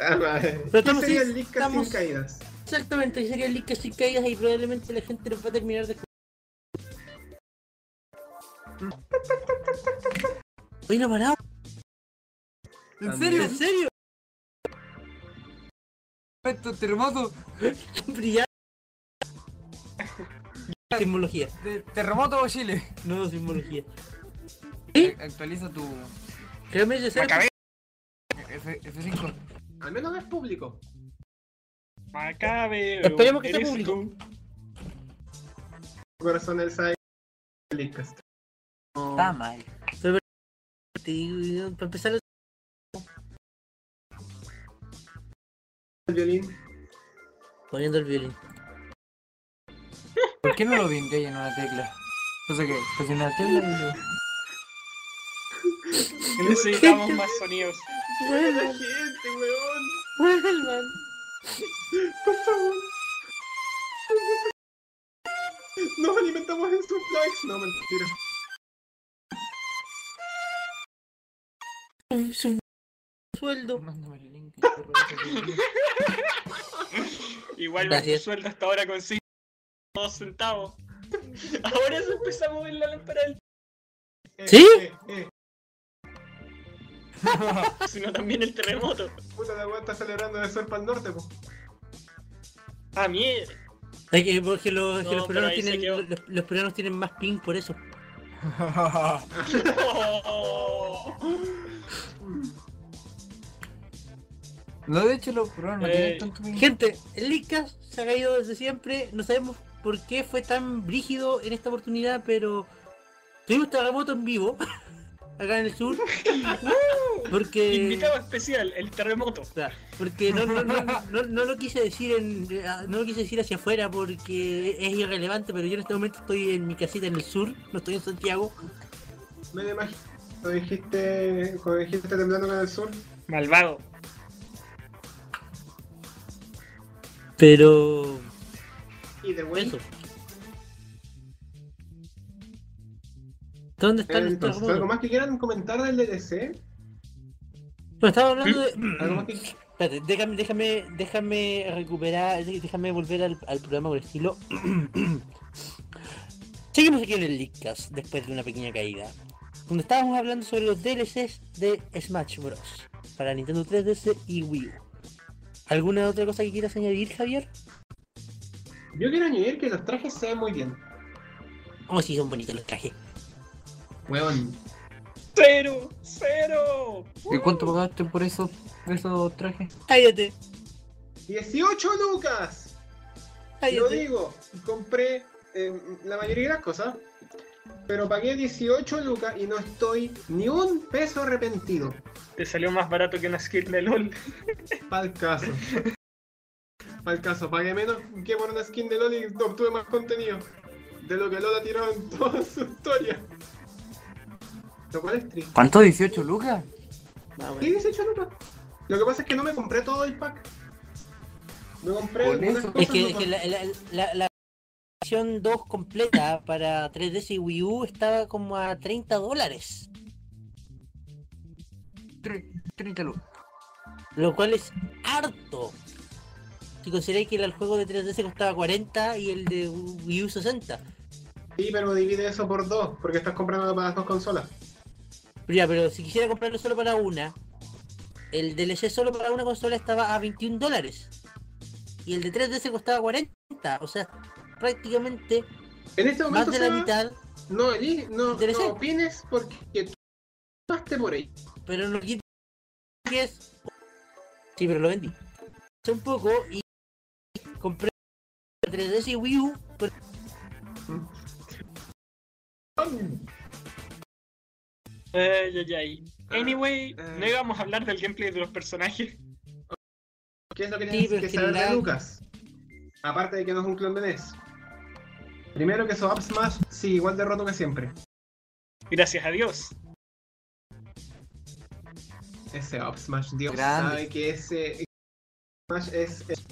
Ah, madre. Pero ¿Qué estamos sería el estamos- sin caídas? Exactamente, sería el link sin caídas y probablemente la gente nos va a terminar de. Hoy no parado. ¿En serio? ¿En serio? Esto terremoto. Brillante. Sismología. Terremoto Chile. No, sismología. Actualiza tu yo sé. Macabeo. F, F5. Al menos es público. Macabeo. Esperemos que sea público. Corazón del Sai. Leakcast. Tamare. Para empezar, El violín. poniendo el violín. ¿Por qué no lo vendéis en una tecla? O sea que, pues en una tecla lo... Necesitamos más sonidos. Buena gente, weón. Vuelvan. Por favor. Nos alimentamos en sus likes. No, mentira. Su sueldo. Igual mi sueldo hasta ahora con 5 centavos. Ahora se empezó a mover la lámpara del Eh, ¿Sí? Eh, eh. sino también el terremoto. Puta la weá está celebrando el sol para el norte, po. Ah, mierda. Es que porque los, que los peruanos tienen quedó. los, los peruanos tienen más ping por eso. No, de hecho, los programas no Eh, tienen tanto ping. Gente, el Lickas se ha caído desde siempre. No sabemos por qué fue tan brígido en esta oportunidad, pero tuvimos terremoto en vivo acá en el sur. Porque Invitado especial, el terremoto. o sea, porque no, no, no, no, no lo quise decir en, no lo quise decir hacia afuera porque es irrelevante, pero yo en este momento estoy en mi casita en el sur, no estoy en Santiago. Me lo imagino. Cuando dijiste, cuando dijiste temblando con el sur. Malvado. Pero Y de vuelta. ¿Dónde están los Entonces, ¿algo más que quieran comentar del DLC? Bueno, estaba hablando de. ¿Algo más que Espérate, déjame, déjame, déjame recuperar, déjame volver al, al programa por estilo. Seguimos aquí en el Leakcast después de una pequeña caída. Donde estábamos hablando sobre los DLCs de Smash Bros. Para Nintendo 3DS y Wii U. ¿Alguna otra cosa que quieras añadir, Javier? Yo quiero añadir que los trajes se ven muy bien. Oh, sí, son bonitos los trajes. Weón. ¡Cero! ¡Cero! ¿Y cuánto pagaste por esos, esos trajes? Cállate, 18 lucas. Lo cállate. digo, compré eh, la mayoría de las cosas, pero pagué 18 lucas y no estoy ni un peso arrepentido. Te salió más barato que una skin de LOL. Pa'l caso. Pa'l caso, pagué menos que por una skin de LOL y obtuve más contenido de lo que LOL ha tirado en toda su historia. Lo cual es triste. ¿Cuánto? ¿18 lucas? No, Sí, bueno. 18 lucas. Lo que pasa es que no me compré todo el pack. Me compré algunas cosas. Es que, es que la, la, la, la versión 2 completa para 3DS y Wii U estaba como a 30 dólares. Tre- 30 lucas. Lo cual es harto. Si consideráis que el juego de 3DS costaba 40 y el de Wii U 60. Sí, pero divide eso por dos, porque estás comprando para las dos consolas. Pero ya, pero si quisiera comprarlo solo para una, el DLC solo para una consola estaba a 21 dólares. Y el de 3DS costaba 40. O sea, prácticamente En este más momento de la mitad, no, eli- no, Interesante. no opines porque tú pasaste por ahí. pero no quita que es. Sí, pero lo vendí. Hace un poco y compré 3DS y Wii U por Ay, ay, ay. Anyway, Ah, no íbamos a hablar del gameplay de los personajes. ¿Qué es lo que Sí, tienes que saber de Lucas? Aparte de que no es un clon de NES. Primero que su Up Smash sigue igual de roto que siempre. Gracias a Dios. Ese Up Smash, Dios Grande. sabe que ese Smash es. Es,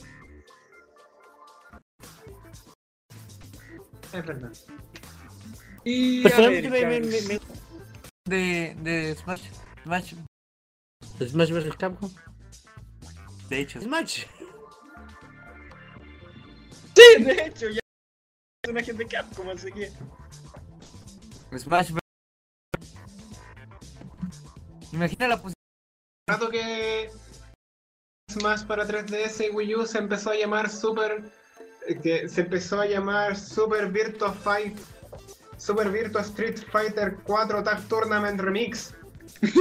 es verdad. Y a Personalmente ver, me, me, me, cabros. me- De, de Smash. Smash. Smash vs Capcom. De hecho. Smash. Sí, de hecho, ya personajes de Capcom, así que. Smash. Imagina la posición. rato que Smash para 3DS y Wii U se empezó a llamar Super. eh, que se empezó a llamar Super Virtua Fight. Super Virtua Street Fighter 4 Tag Tournament Remix.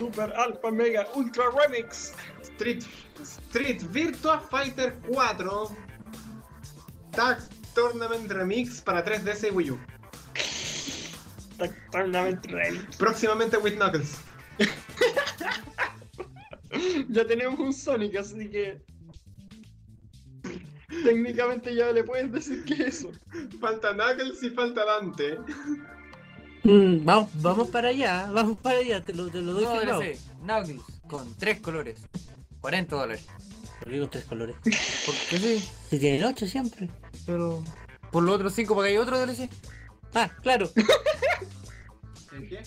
Super Alpha Mega Ultra Remix. Street, Street Virtua Fighter 4 Tag Tournament Remix para 3DS y Wii U. Totalmente real. Próximamente with Knuckles. Ya tenemos un Sonic, así que. Técnicamente ya le puedes decir que eso. Falta Knuckles y falta Dante. Mm, vamos, vamos para allá, vamos para allá, te lo, te lo doy No. Knuckles. Con tres colores. 40 dólares. Lo digo tres colores. Porque sí. Si tienen ocho siempre. Pero. Por los otros 5 pagáis otro DLC. Ah, claro. ¿El qué?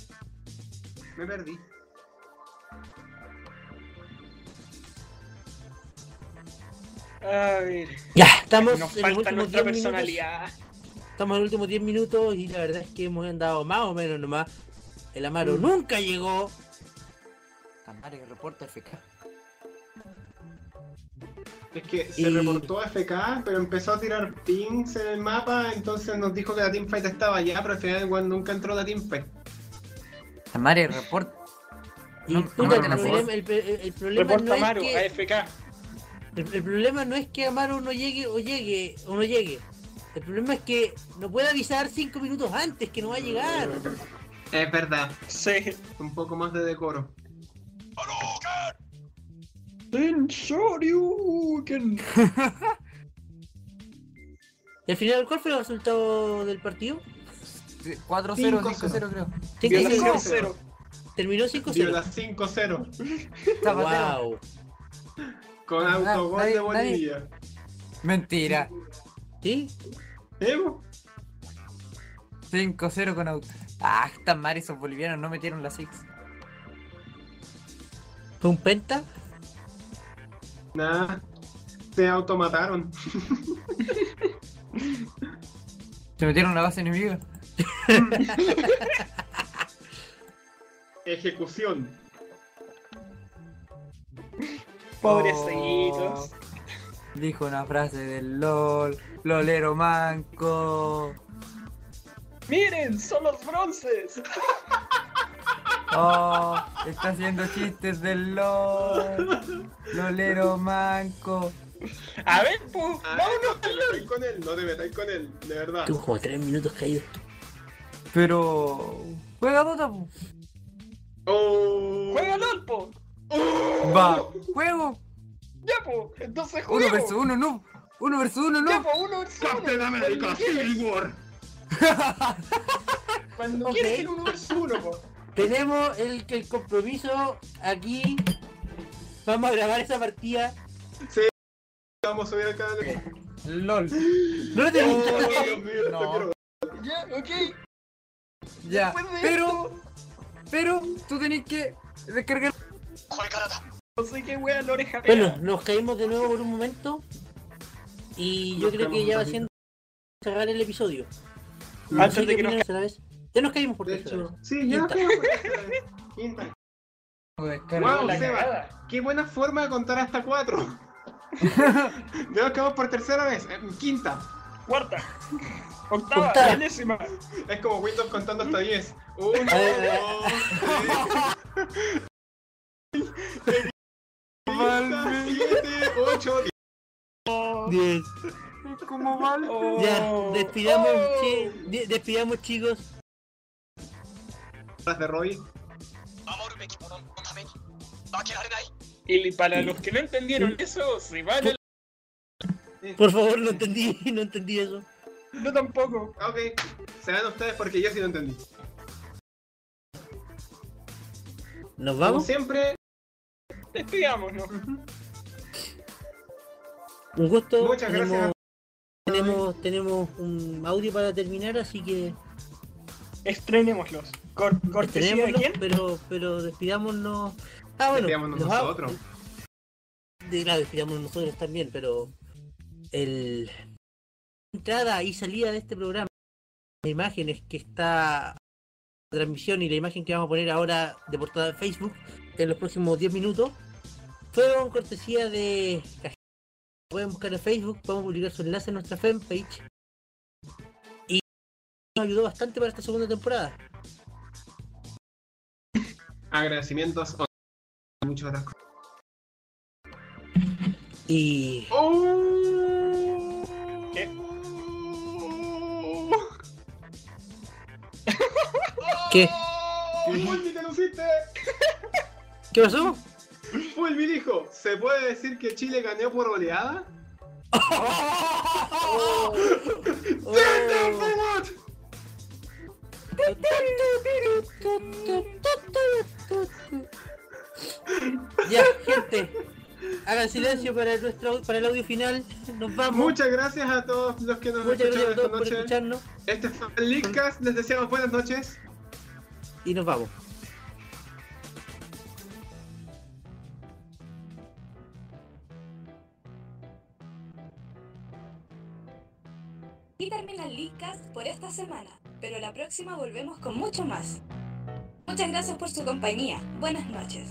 Me perdí. A ver. Ya, estamos Nos en los falta últimos nuestra 10 minutos. personalidad. Estamos en los últimos 10 minutos y la verdad es que hemos andado más o menos nomás. El Amaro nunca llegó. Tamare que reporta FK. Es que se Y- reportó FK, pero empezó a tirar pings en el mapa, entonces nos dijo que la teamfight estaba allá, pero al final igual nunca entró la teamfight. Tamare reporta. Y No, no, el, no, no, problema, el, el- el problema no Reporta es Maru, que, AFK. El, el problema no es que Amaro no llegue o llegue o no llegue. El problema es que no puede avisar 5 minutos antes que no va a llegar. Es verdad, Sí. un poco más de decoro. Shoryuken. Y al final, ¿cuál fue el resultado del partido? 4-0, 5-0. 5-0 creo. Violación 5-0. cero. Terminó Dio 5-0. las 5-0 Zapatero. Wow. Con autogol nadie- de Bolivia. Mentira. ¿Sí? ¿Eh, bo? 5-0 con auto. Ah, están mal esos bolivianos, no metieron la 6. ¿Fue un penta? Nada, se automataron. Se metieron la base enemiga. Ejecución. Pobrecitos. Oh, dijo una frase del LOL. Lolero manco. Miren, son los bronces. Oh, está haciendo chistes del LOL. Lolero manco. A ver, pues, vámonos con él, no te metáis con él, de verdad. Tuvo como tres minutos caído esto. Pero. Juega Dota, po. Oh. Juega LOL, po. Oh. Va, juego. Ya, po. Entonces Uno juguemos. versus uno, no. Uno versus uno, Ya, no. po, uno versus uno. America Cuando quieres, Civil War. Cuando Ok. quieres el uno versus uno, po. Tenemos el, el compromiso aquí. Vamos a grabar esa partida. Vamos a subir al canal de. LOL. No lo Oh. Dios mío, No. Ya, ok. Ya. De Pero, esto, pero, tú tenés que descargar. No sé qué wea la oreja Bueno, nos caímos de nuevo por un momento. Y yo Nos creo que ya va siendo cerrar el episodio. No Antes de que nos vez. Ya nos caímos por De tercera hecho, vez. sí, ya Quinta. quedamos por tercera vez. Quinta. Wow, la Seba, cagada. qué buena forma de contar hasta cuatro. Veo que vamos por tercera vez, quinta. Cuarta. Octava. Octava. Es como Windows contando hasta 10. Uno, A ver, dos, tres, 8, 10. Ya, oh. despidamos, oh. despidamos chicos. de Roy. Y para los que no entendieron eso, si vale. Por favor, no entendí, no entendí eso. No tampoco. Ah, ok, se van ustedes porque yo sí lo entendí. ¿Nos vamos? Siempre, despidámonos. Un gusto. Muchas gracias tenemos, a- tenemos, tenemos un audio para terminar, así que Estrenémoslos. Cor ¿Cortesía de tenémoslo, quién? pero, pero despidámonos. Ah, bueno. Despidámonos nosotros. de- claro, despidámonos nosotros también, pero el entrada y salida de este programa, la imagen es que está la transmisión y la imagen que vamos a poner ahora de portada de Facebook en los próximos 10 minutos fueron cortesía de. Pueden buscar en Facebook, podemos publicar su enlace en nuestra fanpage y nos ayudó bastante para esta segunda temporada. Agradecimientos. Muchas otras cosas. Y Oh. ¿Qué? ¿Qué? Fulmi, te luciste. ¿Qué pasó? Dijo, ¿se puede decir que Chile ganó por oleada? Oh. Ya, gente, hagan silencio para nuestro para el audio final. Nos vamos. Muchas gracias a todos los que nos Muchas escucharon esta por noche. escucharnos Este fue el Leadcast, les deseamos buenas noches. y nos vamos. Por esta semana, pero la próxima volvemos con mucho más. Muchas gracias por su compañía. Buenas noches.